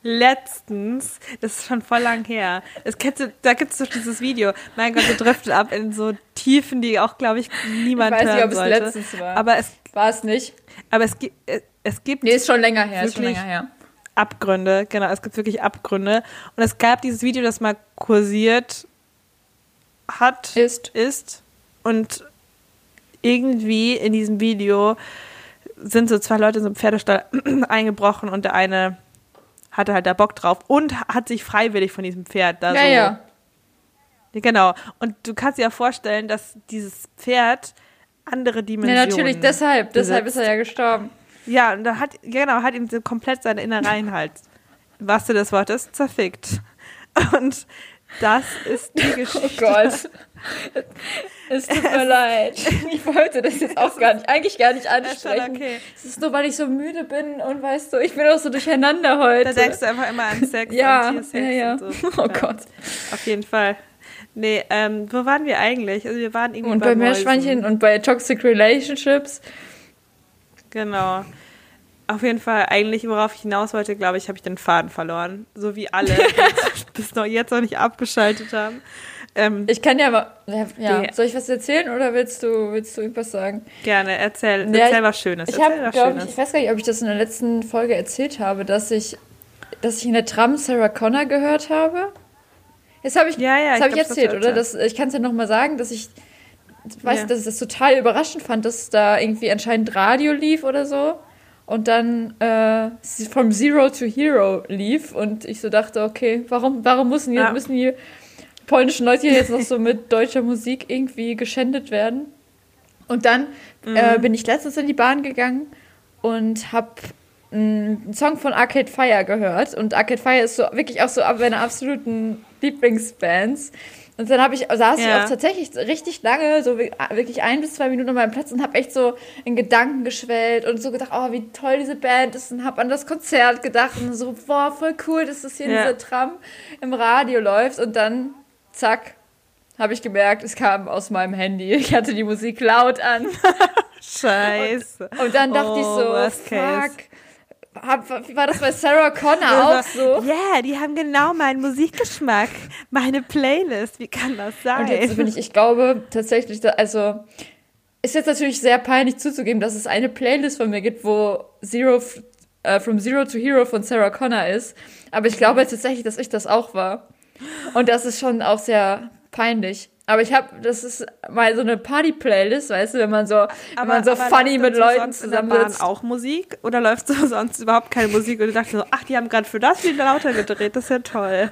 Speaker 1: Letztens, das ist schon voll lang her, das kennst du, da gibt es doch dieses Video, mein Gott, wir driften ab in so Tiefen, die auch, glaube ich, niemand
Speaker 2: Ich weiß nicht, ob es
Speaker 1: sollte.
Speaker 2: letztens war.
Speaker 1: Aber es,
Speaker 2: War es nicht?
Speaker 1: aber es, gibt, es gibt
Speaker 2: Nee, ist schon länger her. Ist schon länger her.
Speaker 1: Abgründe, genau, es gibt wirklich Abgründe. Und es gab dieses Video, das mal kursiert hat,
Speaker 2: Ist.
Speaker 1: ist. Und irgendwie in diesem Video sind so zwei Leute in so einem Pferdestall eingebrochen und der eine hatte halt da Bock drauf und hat sich freiwillig von diesem Pferd da
Speaker 2: Ja,
Speaker 1: so.
Speaker 2: ja.
Speaker 1: Ja, Genau. Und du kannst dir ja vorstellen, dass dieses Pferd andere
Speaker 2: Ja,
Speaker 1: Dimensionen.
Speaker 2: natürlich, deshalb. Deshalb ist
Speaker 1: besitzt.
Speaker 2: er ja gestorben.
Speaker 1: Ja, und da hat, genau, hat ihm so komplett seine Innereien halt, was du des Wortes, zerfickt. Und das ist die
Speaker 2: Oh
Speaker 1: Geschichte.
Speaker 2: Gott. Es tut mir leid. Ich wollte das jetzt auch gar nicht, eigentlich gar nicht ansprechen.
Speaker 1: okay.
Speaker 2: Es ist nur, weil ich so müde bin und weißt du, ich bin auch so durcheinander heute.
Speaker 1: Da denkst du einfach immer an Sex
Speaker 2: ja,
Speaker 1: und Tiersex
Speaker 2: ja, ja.
Speaker 1: und so.
Speaker 2: Oh Gott.
Speaker 1: Auf jeden Fall. Nee, ähm, wo waren wir eigentlich? Also wir waren irgendwie
Speaker 2: Und
Speaker 1: bei
Speaker 2: bei Meerschweinchen und bei Toxic Relationships.
Speaker 1: Genau. Auf jeden Fall, eigentlich, worauf ich hinaus wollte, glaube ich, habe ich den Faden verloren. So wie alle, die bis noch jetzt noch nicht abgeschaltet haben. Ähm,
Speaker 2: Ich kann ja mal. Ja, Soll ich was erzählen oder willst du, willst du irgendwas sagen?
Speaker 1: gerne, erzähl,
Speaker 2: Ja,
Speaker 1: erzähl was Schönes.
Speaker 2: Ich
Speaker 1: erzähl
Speaker 2: habe,
Speaker 1: was
Speaker 2: glaube ich,
Speaker 1: Schönes.
Speaker 2: ich weiß gar nicht, ob ich das in der letzten Folge erzählt habe, dass ich, dass ich in der Tram Sarah Connor gehört habe. Das habe ich,
Speaker 1: Ja, ja,
Speaker 2: das habe ich
Speaker 1: glaub, das
Speaker 2: erzählt, oder?
Speaker 1: erzählt.
Speaker 2: Das, ich kann es ja noch mal sagen, dass ich, weiß,
Speaker 1: Ja.
Speaker 2: dass ich das total überraschend fand, dass da irgendwie anscheinend Radio lief oder so und dann äh, from Zero to Hero lief und ich so dachte, okay, warum, warum müssen, hier,
Speaker 1: Ja.
Speaker 2: müssen die polnischen Leute hier jetzt noch so mit deutscher Musik irgendwie geschändet werden? Und dann
Speaker 1: Mhm.
Speaker 2: äh, bin ich letztens in die Bahn gegangen und habe einen Song von Arcade Fire gehört. Und Arcade Fire ist so wirklich auch so ab meiner absoluten Lieblingsbands. Und dann habe ich, saß ich
Speaker 1: Ja.
Speaker 2: auch tatsächlich richtig lange, so wi- wirklich ein bis zwei Minuten an meinem Platz und habe echt so in Gedanken geschwellt und so gedacht, oh, wie toll diese Band ist und habe an das Konzert gedacht und so, boah, voll cool, dass das hier in
Speaker 1: Ja.
Speaker 2: dieser Tram im Radio läuft. Und dann, zack, habe ich gemerkt, es kam aus meinem Handy. Ich hatte die Musik laut an.
Speaker 1: Scheiße.
Speaker 2: Und dann dachte
Speaker 1: Oh,
Speaker 2: ich so,
Speaker 1: worst case.
Speaker 2: Hab, war das bei Sarah Connor auch so?
Speaker 1: Ja, die haben genau meinen Musikgeschmack, meine Playlist. Wie kann das sein?
Speaker 2: Und jetzt bin ich, ich glaube tatsächlich, also ist jetzt natürlich sehr peinlich zuzugeben, dass es eine Playlist von mir gibt, wo Zero äh, From Zero to Hero von Sarah Connor ist. Aber ich glaube tatsächlich, dass ich das auch war. Und das ist schon auch sehr peinlich. Aber ich habe, das ist mal so eine Party-Playlist, weißt du, wenn man so, wenn man so funny mit Leuten zusammensitzt.
Speaker 1: auch Musik oder läuft so sonst überhaupt keine Musik und du dachtest so, ach, die haben gerade für das wieder lauter gedreht, das ist ja toll.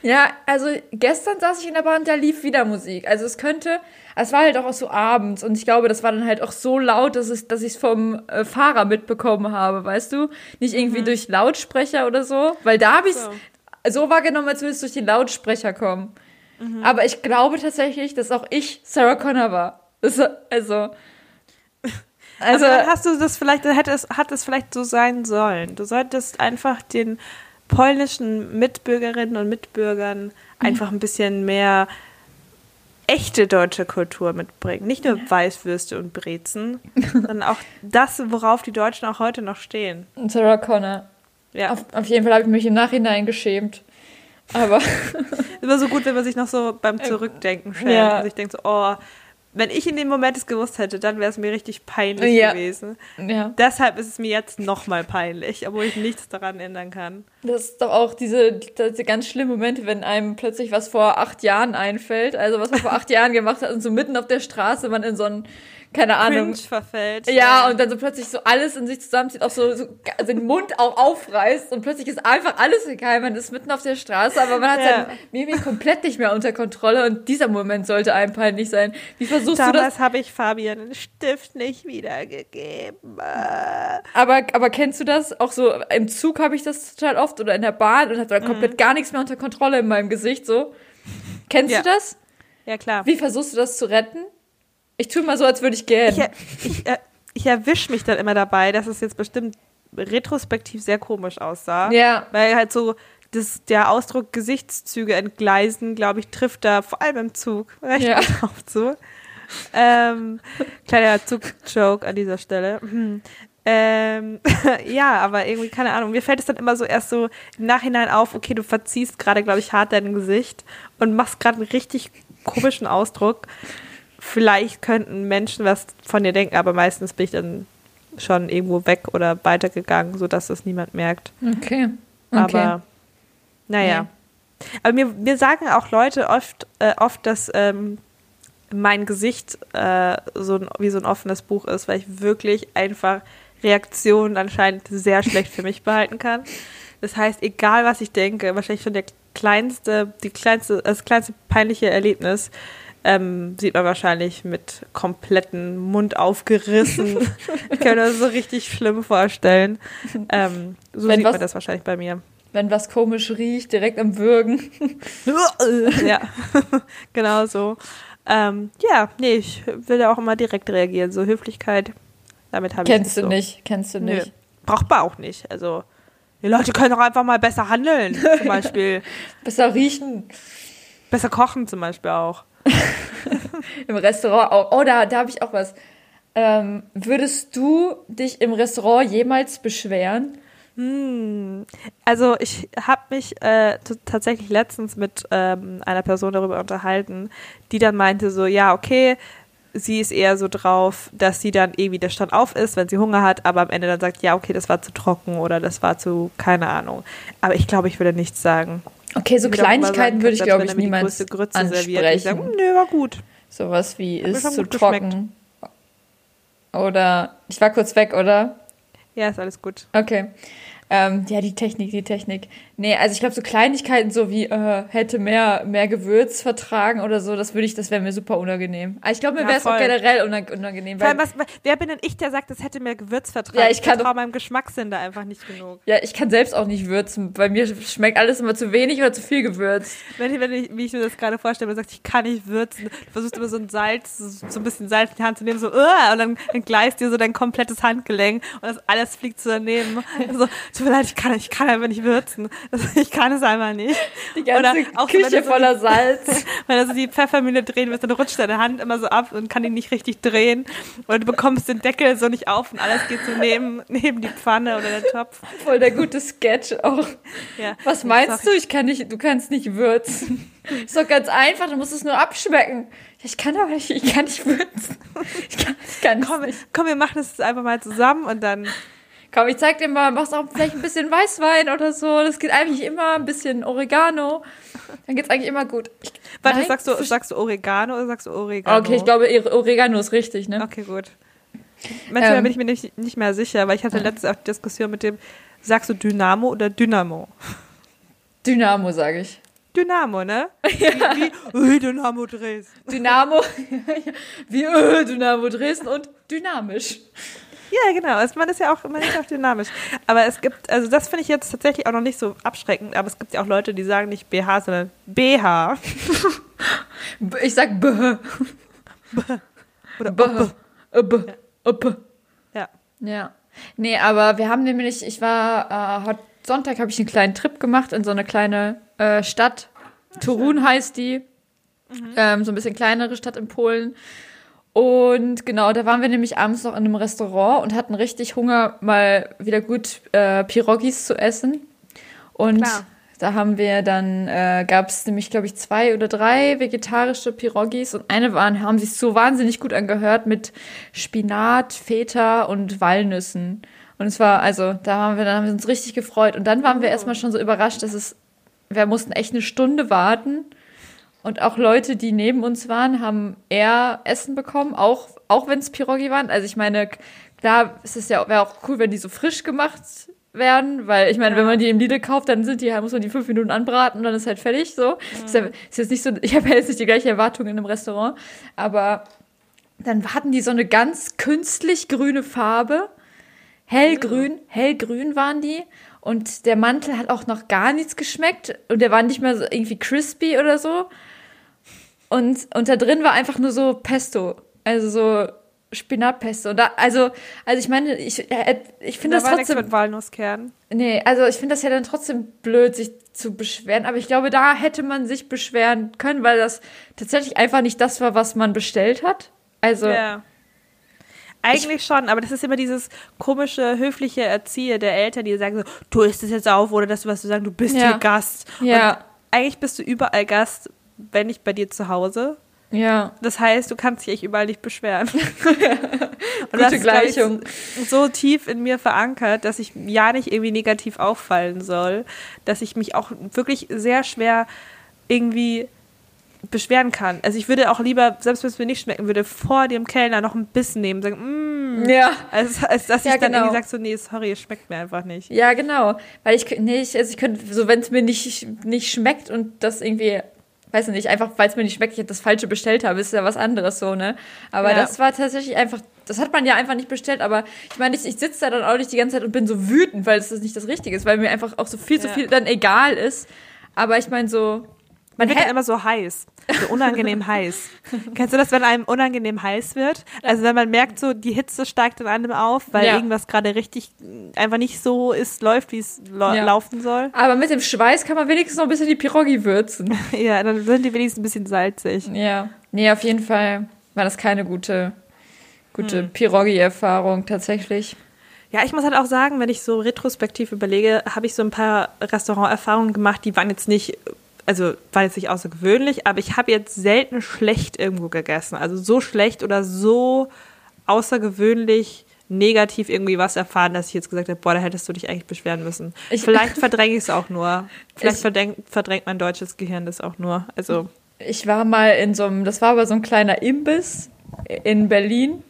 Speaker 2: Ja, also gestern saß ich in der Bahn, da lief wieder Musik. Also es könnte, es war halt auch so abends und ich glaube, das war dann halt auch so laut, dass, es, dass ich es vom äh, Fahrer mitbekommen habe, weißt du? Nicht irgendwie durch Lautsprecher oder so, weil da habe ich es
Speaker 1: So.
Speaker 2: so. wahrgenommen, als würde es durch die Lautsprecher kommen. Aber ich glaube tatsächlich, dass auch ich Sarah Connor war. Das, also, also
Speaker 1: Also hast du das vielleicht, dann hätte es, hat es vielleicht so sein sollen. Du solltest einfach den polnischen Mitbürgerinnen und Mitbürgern einfach ein bisschen mehr echte deutsche Kultur mitbringen. Nicht nur Weißwürste und Brezen, sondern auch das, worauf die Deutschen auch heute noch stehen.
Speaker 2: Sarah Connor.
Speaker 1: Ja.
Speaker 2: Auf, auf jeden Fall habe ich mich im Nachhinein geschämt. Aber
Speaker 1: Immer so gut, wenn man sich noch so beim Zurückdenken schämt
Speaker 2: Ja.
Speaker 1: und sich denkt so, oh, wenn ich in dem Moment es gewusst hätte, dann wäre es mir richtig peinlich
Speaker 2: Ja.
Speaker 1: gewesen.
Speaker 2: ja,
Speaker 1: Deshalb ist es mir jetzt nochmal peinlich, obwohl ich nichts daran ändern kann.
Speaker 2: das ist doch auch diese, diese ganz schlimmen Momente, wenn einem plötzlich was vor acht Jahren einfällt, also was man vor acht Jahren gemacht hat und so mitten auf der Straße man in so einen, keine Ahnung,
Speaker 1: Cringe verfällt.
Speaker 2: Ja, und dann so plötzlich so alles in sich zusammenzieht, auch so, so also den Mund auch aufreißt und plötzlich ist einfach alles egal. Man ist mitten auf der Straße, aber man hat
Speaker 1: Ja.
Speaker 2: sein Mimik komplett nicht mehr unter Kontrolle und dieser Moment sollte einem peinlich sein. Wie versuchst du das?
Speaker 1: Damals habe ich Fabian den Stift nicht wiedergegeben.
Speaker 2: Aber, aber kennst du das? Auch so im Zug habe ich das total oft oder in der Bahn und habe dann komplett gar nichts mehr unter Kontrolle in meinem Gesicht so. Kennst
Speaker 1: Ja.
Speaker 2: du das?
Speaker 1: Ja, klar.
Speaker 2: Wie versuchst du das zu retten? Ich tue mal so, als würde ich gähnen.
Speaker 1: Ich, ich, äh, ich erwische mich dann immer dabei, dass es jetzt bestimmt retrospektiv sehr komisch aussah.
Speaker 2: Ja.
Speaker 1: Weil halt so das, der Ausdruck Gesichtszüge entgleisen, glaube ich, trifft da vor allem im Zug recht
Speaker 2: Ja.
Speaker 1: drauf zu. Ähm, kleiner Zug-Joke an dieser Stelle. Hm. Ähm, ja, aber irgendwie, keine Ahnung, mir fällt es dann immer so erst so im Nachhinein auf, okay, du verziehst gerade, glaube ich, hart dein Gesicht und machst gerade einen richtig komischen Ausdruck. Vielleicht könnten Menschen was von dir denken, aber meistens bin ich dann schon irgendwo weg oder weitergegangen, sodass das niemand merkt.
Speaker 2: Okay. okay.
Speaker 1: Aber naja. Aber mir, mir sagen auch Leute oft, äh, oft dass ähm, mein Gesicht äh, so ein, wie so ein offenes Buch ist, weil ich wirklich einfach Reaktionen anscheinend sehr schlecht für mich behalten kann. Das heißt, egal was ich denke, wahrscheinlich schon der kleinste, die kleinste, das kleinste peinliche Erlebnis ähm, sieht man wahrscheinlich mit kompletten Mund aufgerissen. ich kann mir das so richtig schlimm vorstellen. Ähm, so
Speaker 2: Wenn
Speaker 1: sieht
Speaker 2: was-
Speaker 1: man das wahrscheinlich bei mir.
Speaker 2: Wenn was komisch riecht, direkt am Würgen.
Speaker 1: ja, genau so. Ähm, ja, nee, ich will da auch immer direkt reagieren. So Höflichkeit, damit habe ich
Speaker 2: Kennst du
Speaker 1: so.
Speaker 2: nicht, kennst du nicht.
Speaker 1: braucht man auch nicht. Also, die Leute können doch einfach mal besser handeln, zum Beispiel.
Speaker 2: Besser riechen
Speaker 1: besser kochen zum Beispiel auch.
Speaker 2: im Restaurant auch. Oh, da, da habe ich auch was. Ähm, würdest du dich im Restaurant jemals beschweren?
Speaker 1: Also ich habe mich äh, tatsächlich letztens mit ähm, einer Person darüber unterhalten, die dann meinte so, ja, okay, sie ist eher so drauf, dass sie dann eh wieder stand auf ist, wenn sie Hunger hat, aber am Ende dann sagt, ja, okay, das war zu trocken oder das war zu, keine Ahnung. Aber ich glaube, ich würde nichts sagen.
Speaker 2: Okay, so Kleinigkeiten
Speaker 1: sagen,
Speaker 2: würde ich, glaube ich, niemals
Speaker 1: größte Grütze serviert, ich sage,
Speaker 2: ansprechen.
Speaker 1: nö, war gut.
Speaker 2: Sowas wie
Speaker 1: Hat
Speaker 2: ist zu
Speaker 1: gut geschmeckt.
Speaker 2: trocken. Oder ich war kurz weg, oder?
Speaker 1: Ja, ist alles gut.
Speaker 2: Okay. Ähm, ja, die Technik, die Technik. Nee, also ich glaube, so Kleinigkeiten, so wie äh, hätte mehr, mehr Gewürz vertragen oder so, das würde ich, das wäre mir super unangenehm. Aber ich glaube, mir
Speaker 1: Ja,
Speaker 2: wäre es auch generell unang- unangenehm. Weil,
Speaker 1: was, wer bin denn ich, der sagt, das hätte mehr Gewürz vertragen?
Speaker 2: Ja, ich kann
Speaker 1: vertraue meinem Geschmackssinn da einfach nicht genug.
Speaker 2: ja, ich kann selbst auch nicht würzen. Bei mir schmeckt alles immer zu wenig oder zu viel gewürzt.
Speaker 1: Wenn ich, wenn ich, wie ich mir das gerade vorstelle, man sagt, ich kann nicht würzen, du versuchst immer so ein Salz, so ein bisschen Salz in die Hand zu nehmen, so, "Uah", und dann entgleist dir so dein komplettes Handgelenk und das alles fliegt so daneben. So, tut mir leid, ich kann, ich kann einfach nicht würzen. Ich kann es einfach nicht.
Speaker 2: Die ganze
Speaker 1: auch so, wenn
Speaker 2: Küche
Speaker 1: so
Speaker 2: voller
Speaker 1: die,
Speaker 2: Salz.
Speaker 1: Wenn du so die Pfeffermühle drehen willst, dann rutscht deine Hand immer so ab und kann die nicht richtig drehen. Und du bekommst den Deckel so nicht auf und alles geht so neben, neben die Pfanne oder den Topf.
Speaker 2: Voll der gute Sketch auch.
Speaker 1: Ja.
Speaker 2: Was meinst du? Ich kann nicht, du kannst nicht würzen. Ist doch ganz einfach, du musst es nur abschmecken. Ich kann aber nicht, ich kann nicht würzen. Ich kann, ich kann
Speaker 1: Komm,
Speaker 2: nicht.
Speaker 1: komm, wir machen das jetzt einfach mal zusammen und dann
Speaker 2: Komm, ich zeig dir mal, machst auch vielleicht ein bisschen Weißwein oder so. Das geht eigentlich immer, ein bisschen Oregano. Dann geht's eigentlich immer gut.
Speaker 1: Warte,
Speaker 2: Nein?
Speaker 1: sagst du, sagst du Oregano oder sagst du Oregano?
Speaker 2: Okay, ich glaube, Oregano ist richtig, ne?
Speaker 1: Okay, gut. Manchmal
Speaker 2: Ähm.
Speaker 1: bin ich mir nicht, nicht mehr sicher, weil ich hatte letztens auch die Diskussion mit dem, sagst du Dynamo oder Dynamo?
Speaker 2: Dynamo, sage ich.
Speaker 1: Dynamo, ne? Wie, wie äh, Dynamo Dresden.
Speaker 2: Dynamo, wie äh, Dynamo Dresden und dynamisch.
Speaker 1: Ja, genau. Man ist ja auch, man ist auch dynamisch. Aber es gibt, also das finde ich jetzt tatsächlich auch noch nicht so abschreckend, aber es gibt ja auch Leute, die sagen nicht BH, sondern BH.
Speaker 2: B- Ich sag bäh.
Speaker 1: Oder
Speaker 2: Bäh.
Speaker 1: Oppe.
Speaker 2: Äh, bäh. Äh, bäh.
Speaker 1: Ja.
Speaker 2: Ja. Nee, aber wir haben nämlich, ich war, äh, heute Sonntag habe ich einen kleinen Trip gemacht in so eine kleine äh, Stadt. Turun heißt die. Ähm, so ein bisschen kleinere Stadt in Polen. Und genau, da waren wir nämlich abends noch in einem Restaurant und hatten richtig Hunger, mal wieder gut äh, Pirogis zu essen. Und
Speaker 1: Klar.
Speaker 2: Da haben wir dann, äh, gab es nämlich, glaube ich, zwei oder drei vegetarische Pirogis und eine waren, haben sich so wahnsinnig gut angehört mit Spinat, Feta und Walnüssen. Und es war, also, da haben wir, dann haben wir uns richtig gefreut. Und dann waren wir erstmal schon so überrascht, dass es, wir mussten echt eine Stunde warten. Und auch Leute, die neben uns waren, haben eher Essen bekommen, auch, auch wenn es Pirogi waren. Also ich meine, klar, es ist ja, wäre auch cool, wenn die so frisch gemacht werden, weil ich meine, ja. wenn man die im Lidl kauft, dann sind die, muss man die fünf Minuten anbraten und dann ist halt fertig so. Mhm. Ist, ja, ist jetzt nicht so, ich habe ja jetzt nicht die gleiche Erwartung in einem Restaurant, aber dann hatten die so eine ganz künstlich grüne Farbe Hellgrün, hellgrün waren die. Und der Mantel hat auch noch gar nichts geschmeckt. Und der war nicht mehr so irgendwie crispy oder so. Und, und da drin war einfach nur so Pesto. Also so Spinatpesto. Und da, also, also ich meine, ich, äh, ich finde da das trotzdem.
Speaker 1: mit Walnusskern.
Speaker 2: Nee, also ich finde das ja dann trotzdem blöd, sich zu beschweren. Aber ich glaube, da hätte man sich beschweren können, weil das tatsächlich einfach nicht das war, was man bestellt hat. Also. Ja.
Speaker 1: Eigentlich ich, schon, aber das ist immer dieses komische, höfliche Erzieher der Eltern, die sagen so, du isst es jetzt auf oder dass du was zu sagen, du bist ja. hier Gast.
Speaker 2: Ja.
Speaker 1: Und eigentlich bist du überall Gast, wenn nicht bei dir zu Hause.
Speaker 2: Ja.
Speaker 1: Das heißt, du kannst dich echt überall nicht beschweren.
Speaker 2: Und Gute das Gleichung.
Speaker 1: Ist so tief in mir verankert, dass ich ja nicht irgendwie negativ auffallen soll, dass ich mich auch wirklich sehr schwer irgendwie beschweren kann. Also ich würde auch lieber, selbst wenn es mir nicht schmecken würde, vor dem Kellner noch ein Bissen nehmen, sagen, mm,
Speaker 2: ja.
Speaker 1: als, als dass ja, ich dann genau. irgendwie sage, so, nee, sorry, es schmeckt mir einfach nicht.
Speaker 2: Ja, genau. Weil ich, nee, ich, also ich könnte, so wenn es mir nicht, nicht schmeckt und das irgendwie, weiß ich nicht, einfach weil es mir nicht schmeckt, ich das Falsche bestellt habe, ist ja was anderes so, ne? Aber ja. das war tatsächlich einfach, das hat man ja einfach nicht bestellt, aber ich meine, ich, ich sitze da dann auch nicht die ganze Zeit und bin so wütend, weil es nicht das Richtige ist, weil mir einfach auch so viel zu viel dann egal ist. Aber ich meine so,
Speaker 1: man wird dann immer so heiß, so unangenehm heiß. Kennst du das, wenn einem unangenehm heiß wird? Also wenn man merkt, so die Hitze steigt in einem auf, weil ja. irgendwas gerade richtig einfach nicht so ist, läuft, wie es ja. laufen soll.
Speaker 2: Aber mit dem Schweiß kann man wenigstens noch ein bisschen die Pirogi würzen.
Speaker 1: ja, dann sind die wenigstens ein bisschen salzig.
Speaker 2: Ja, nee, auf jeden Fall war das keine gute, gute hm. Pirogi-Erfahrung tatsächlich.
Speaker 1: Ja, ich muss halt auch sagen, wenn ich so retrospektiv überlege, habe ich so ein paar Restauranterfahrungen gemacht, die waren jetzt nicht also war jetzt nicht außergewöhnlich, aber ich habe jetzt selten schlecht irgendwo gegessen. Also so schlecht oder so außergewöhnlich negativ irgendwie was erfahren, dass ich jetzt gesagt habe, boah, da hättest du dich eigentlich beschweren müssen. Ich, Vielleicht verdränge ich es auch nur. Vielleicht ich, verdrängt, verdrängt mein deutsches Gehirn das auch nur. Also
Speaker 2: ich war mal in so einem, das war aber so ein kleiner Imbiss in Berlin.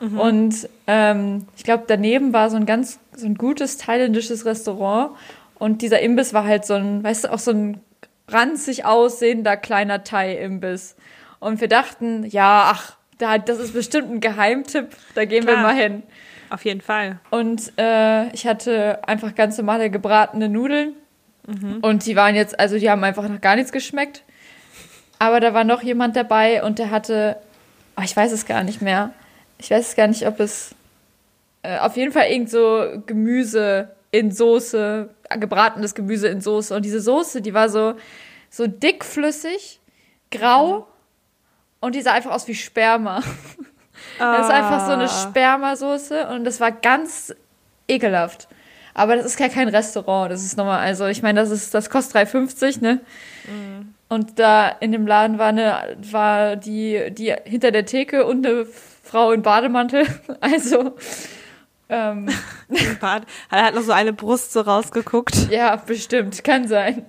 Speaker 2: Mhm. Und ähm, ich glaube, daneben war so ein ganz, so ein gutes thailändisches Restaurant. Und dieser Imbiss war halt so ein, weißt du, auch so ein ranzig aussehender kleiner Thai-Imbiss. Und wir dachten, ja, ach, das ist bestimmt ein Geheimtipp, da gehen Klar. wir mal hin.
Speaker 1: Auf jeden Fall.
Speaker 2: Und äh, ich hatte einfach ganz normale gebratene Nudeln. Mhm. Und die waren jetzt, also die haben einfach noch gar nichts geschmeckt. Aber da war noch jemand dabei und der hatte, oh, ich weiß es gar nicht mehr. Ich weiß es gar nicht, ob es äh, auf jeden Fall irgend so Gemüse in Soße, gebratenes Gemüse in Soße. Und diese Soße, die war so, so dickflüssig, grau und die sah einfach aus wie Sperma. Ah. Das ist einfach so eine ah. Spermasoße und das war ganz ekelhaft. Aber das ist ja kein Restaurant, das ist nochmal, also ich meine, das ist, das kostet 3,50, ne? Mhm. Und da in dem Laden war eine, war die, die hinter der Theke und eine Frau in Bademantel. Also ähm.
Speaker 1: Er hat noch so eine Brust so rausgeguckt.
Speaker 2: Ja, bestimmt. Kann sein.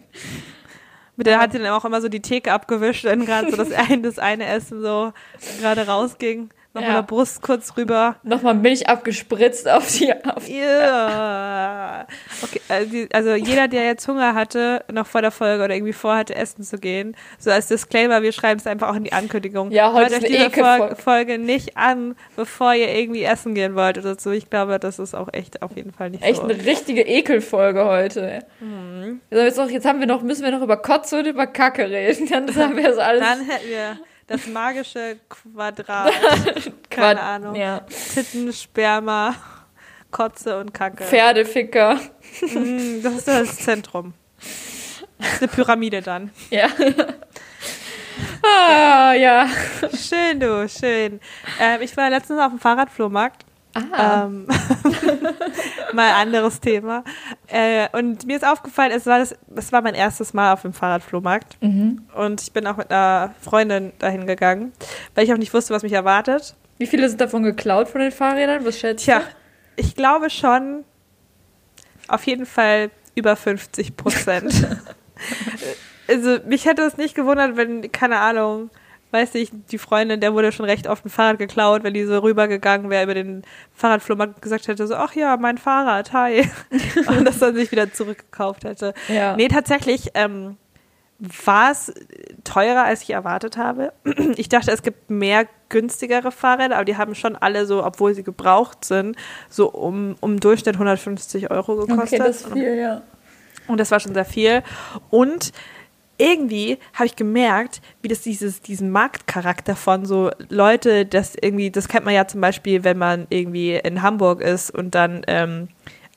Speaker 1: Mit der hat sie dann auch immer so die Theke abgewischt, wenn gerade so das eine, das eine Essen so gerade rausging. Nochmal ja. der Brust kurz rüber.
Speaker 2: Nochmal Milch abgespritzt auf die. Auf
Speaker 1: ja. Okay, also, also jeder, der jetzt Hunger hatte, noch vor der Folge oder irgendwie vorhatte, essen zu gehen, so als Disclaimer, wir schreiben es einfach auch in die Ankündigung.
Speaker 2: Ja, heute
Speaker 1: Hört euch diese Folge, Folge nicht an, bevor ihr irgendwie essen gehen wollt oder so. Ich glaube, das ist auch echt auf jeden Fall nicht
Speaker 2: echt so. Echt eine richtige Ekelfolge heute. Mhm. Also jetzt, auch, jetzt haben wir noch, müssen wir noch über Kotze und über Kacke reden. Dann haben wir das alles.
Speaker 1: Dann hätten wir das magische Quadrat. Keine Ahnung. Ja. Titten, Sperma, Kotze und Kacke.
Speaker 2: Pferdeficker.
Speaker 1: Mm, das ist das Zentrum. Das ist eine Pyramide dann.
Speaker 2: Ja. Ah, ja.
Speaker 1: Schön, du, schön. Ähm, ich war letztens auf dem Fahrradflohmarkt
Speaker 2: Ah.
Speaker 1: Ähm, mal anderes Thema. Äh, und mir ist aufgefallen, es war, das, es war mein erstes Mal auf dem Fahrradflohmarkt.
Speaker 2: Mhm.
Speaker 1: Und ich bin auch mit einer Freundin dahin gegangen, weil ich auch nicht wusste, was mich erwartet.
Speaker 2: Wie viele sind davon geklaut von den Fahrrädern? Was schätzt
Speaker 1: Tja, ich glaube schon auf jeden Fall über 50 Prozent. also mich hätte es nicht gewundert, wenn, keine Ahnung, weiß ich, die Freundin, der wurde schon recht oft ein Fahrrad geklaut, wenn die so rübergegangen wäre über den Fahrradflohmarkt und gesagt hätte, so, ach ja, mein Fahrrad, hi. und das dann sich wieder zurückgekauft hätte.
Speaker 2: Ja.
Speaker 1: Nee, tatsächlich ähm, war es teurer, als ich erwartet habe. Ich dachte, es gibt mehr günstigere Fahrräder, aber die haben schon alle so, obwohl sie gebraucht sind, so um, um Durchschnitt 150 Euro gekostet.
Speaker 2: Okay, das ist viel, ja.
Speaker 1: Und das war schon sehr viel. Und irgendwie habe ich gemerkt, wie das dieses, diesen Marktcharakter von so Leute, das irgendwie, das kennt man ja zum Beispiel, wenn man irgendwie in Hamburg ist und dann ähm,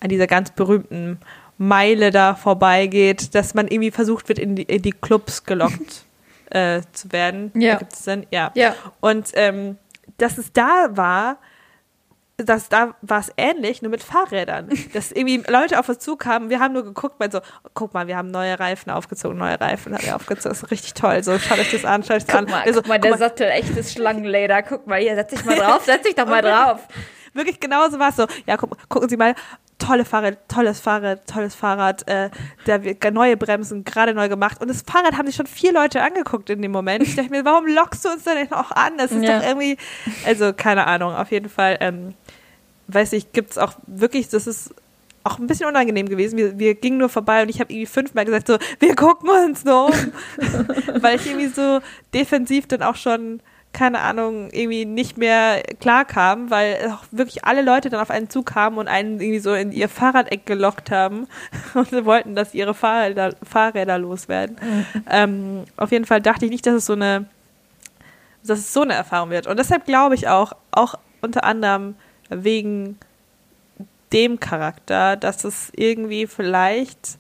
Speaker 1: an dieser ganz berühmten Meile da vorbeigeht, dass man irgendwie versucht wird, in die, in die Clubs gelockt äh, zu werden.
Speaker 2: Ja.
Speaker 1: Gibt es denn? Ja.
Speaker 2: Ja.
Speaker 1: Und ähm, dass es da war, dass da war es ähnlich, nur mit Fahrrädern. Dass irgendwie Leute auf uns zukamen, wir haben nur geguckt, weil so, guck mal, wir haben neue Reifen aufgezogen, neue Reifen haben wir aufgezogen, das ist richtig toll. So, schaut euch das an, schaut euch das an.
Speaker 2: Guck mal,
Speaker 1: Wir so,
Speaker 2: guck mal, der Sattel, echtes Schlangenleder. Guck mal, hier, setz dich mal drauf, setz dich doch mal drauf.
Speaker 1: Wirklich genauso war es so. Ja, guck, gucken Sie mal, tolle Fahrrad, tolles Fahrrad, tolles Fahrrad, äh, der wird- neue Bremsen, gerade neu gemacht. Und das Fahrrad haben sich schon vier Leute angeguckt in dem Moment. Ich dachte mir, warum lockst du uns denn auch an? Das ist
Speaker 2: Ja.
Speaker 1: doch irgendwie, also keine Ahnung, auf jeden Fall, ähm, weiß ich, gibt es auch wirklich, das ist auch ein bisschen unangenehm gewesen. Wir, wir gingen nur vorbei und ich habe irgendwie fünfmal gesagt, so, wir gucken uns nur um. Weil ich irgendwie so defensiv dann auch schon, keine Ahnung, irgendwie nicht mehr klar kam, weil auch wirklich alle Leute dann auf einen zukamen und einen irgendwie so in ihr Fahrradeck gelockt haben und sie wollten, dass ihre Fahrräder, Fahrräder loswerden. ähm, auf jeden Fall dachte ich nicht, dass es so eine, dass es so eine Erfahrung wird. Und deshalb glaube ich auch, auch unter anderem wegen dem Charakter, dass es irgendwie vielleicht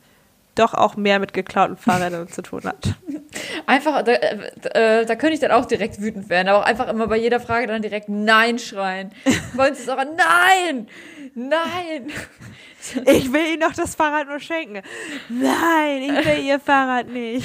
Speaker 1: doch auch mehr mit geklauten Fahrrädern zu tun hat.
Speaker 2: Einfach, da, äh, da könnte ich dann auch direkt wütend werden, aber auch einfach immer bei jeder Frage dann direkt Nein schreien. Wollen Sie es auch? Nein! Nein!
Speaker 1: Ich will Ihnen doch das Fahrrad nur schenken. Nein, ich will Ihr Fahrrad nicht.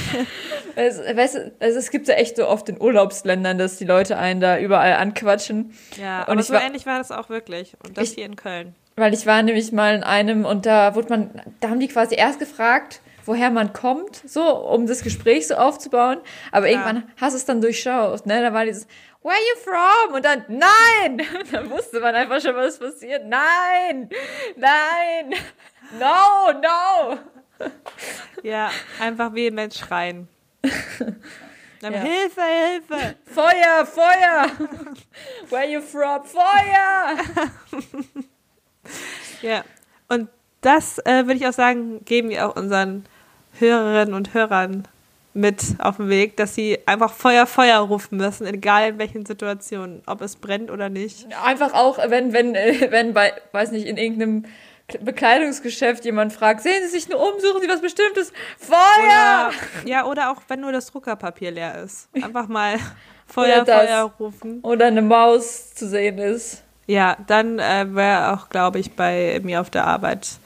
Speaker 2: Es, weißt du, also es gibt ja echt so oft in Urlaubsländern, dass die Leute einen da überall anquatschen.
Speaker 1: Ja,
Speaker 2: Und
Speaker 1: aber
Speaker 2: ich
Speaker 1: so
Speaker 2: war-
Speaker 1: ähnlich war das auch wirklich. Und das
Speaker 2: Ich-
Speaker 1: hier in Köln.
Speaker 2: Weil ich war nämlich mal in einem und da wurde man, da haben die quasi erst gefragt, woher man kommt, so, um das Gespräch so aufzubauen. Aber
Speaker 1: Ja.
Speaker 2: irgendwann hast du es dann durchschaut, ne? Da war dieses, where are you from? Und dann, nein! dann wusste man einfach schon, was passiert. Nein! Nein! No, no!
Speaker 1: Ja, einfach vehement schreien. Dann
Speaker 2: Ja.
Speaker 1: Hilfe, Hilfe!
Speaker 2: Feuer, Feuer! Where are you from? Feuer!
Speaker 1: Ja. Und das äh, würde ich auch sagen, geben wir auch unseren Hörerinnen und Hörern mit auf den Weg, dass sie einfach Feuer, Feuer rufen müssen, egal in welchen Situationen, ob es brennt oder nicht.
Speaker 2: Einfach auch, wenn, wenn, äh, wenn bei, weiß nicht, in irgendeinem Bekleidungsgeschäft jemand fragt, sehen Sie sich nur um, suchen Sie was Bestimmtes? Feuer!
Speaker 1: Oder, ja, oder auch wenn nur das Druckerpapier leer ist. Einfach mal Feuer. Feuer rufen.
Speaker 2: Oder eine Maus zu sehen ist.
Speaker 1: Ja, dann äh, wäre auch, glaube ich, bei mir auf der Arbeit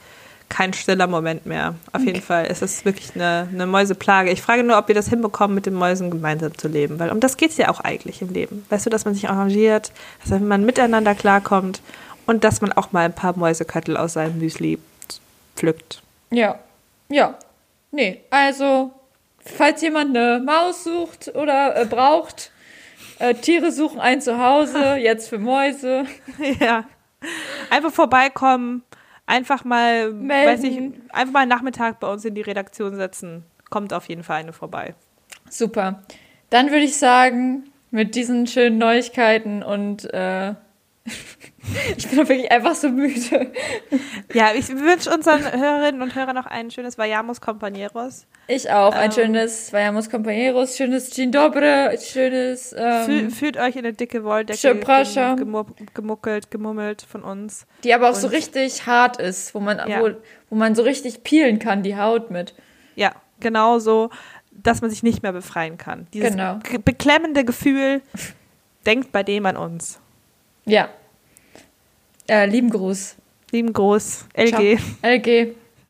Speaker 1: kein stiller Moment mehr. Auf jeden Fall ist es wirklich eine, eine Mäuseplage. Ich frage nur, ob wir das hinbekommen, mit den Mäusen gemeinsam zu leben. Weil um das geht es ja auch eigentlich im Leben. Weißt du, dass man sich arrangiert, dass man miteinander klarkommt und dass man auch mal ein paar Mäuseköttel aus seinem Müsli pflückt.
Speaker 2: Ja. Ja. Nee, also, falls jemand eine Maus sucht oder äh, braucht, äh, Tiere suchen ein Zuhause, jetzt für Mäuse.
Speaker 1: ja. Einfach vorbeikommen, einfach mal,
Speaker 2: Melden.
Speaker 1: weiß ich, einfach mal einen Nachmittag bei uns in die Redaktion setzen. Kommt auf jeden Fall eine vorbei.
Speaker 2: Super. Dann würde ich sagen, mit diesen schönen Neuigkeiten und äh, ich bin wirklich einfach so müde.
Speaker 1: Ja, ich wünsche unseren Hörerinnen und Hörern noch ein schönes Vayamos Compañeros.
Speaker 2: Ich auch. Ein
Speaker 1: Ähm.
Speaker 2: schönes Vayamos Compañeros, schönes Dzień Dobre, schönes ähm,
Speaker 1: fühlt euch in eine dicke Wolldecke gem- gemu- gemuckelt, gemummelt von uns.
Speaker 2: die aber auch so
Speaker 1: und-
Speaker 2: richtig hart ist, wo man,
Speaker 1: Ja.
Speaker 2: wo, wo man so richtig peelen kann, die Haut mit.
Speaker 1: Ja, genau so, dass man sich nicht mehr befreien kann. Dieses
Speaker 2: Genau.
Speaker 1: ge- beklemmende Gefühl, denkt bei dem an uns.
Speaker 2: Ja. Äh, lieben Gruß.
Speaker 1: Lieben Gruß. LG.
Speaker 2: Ciao. LG.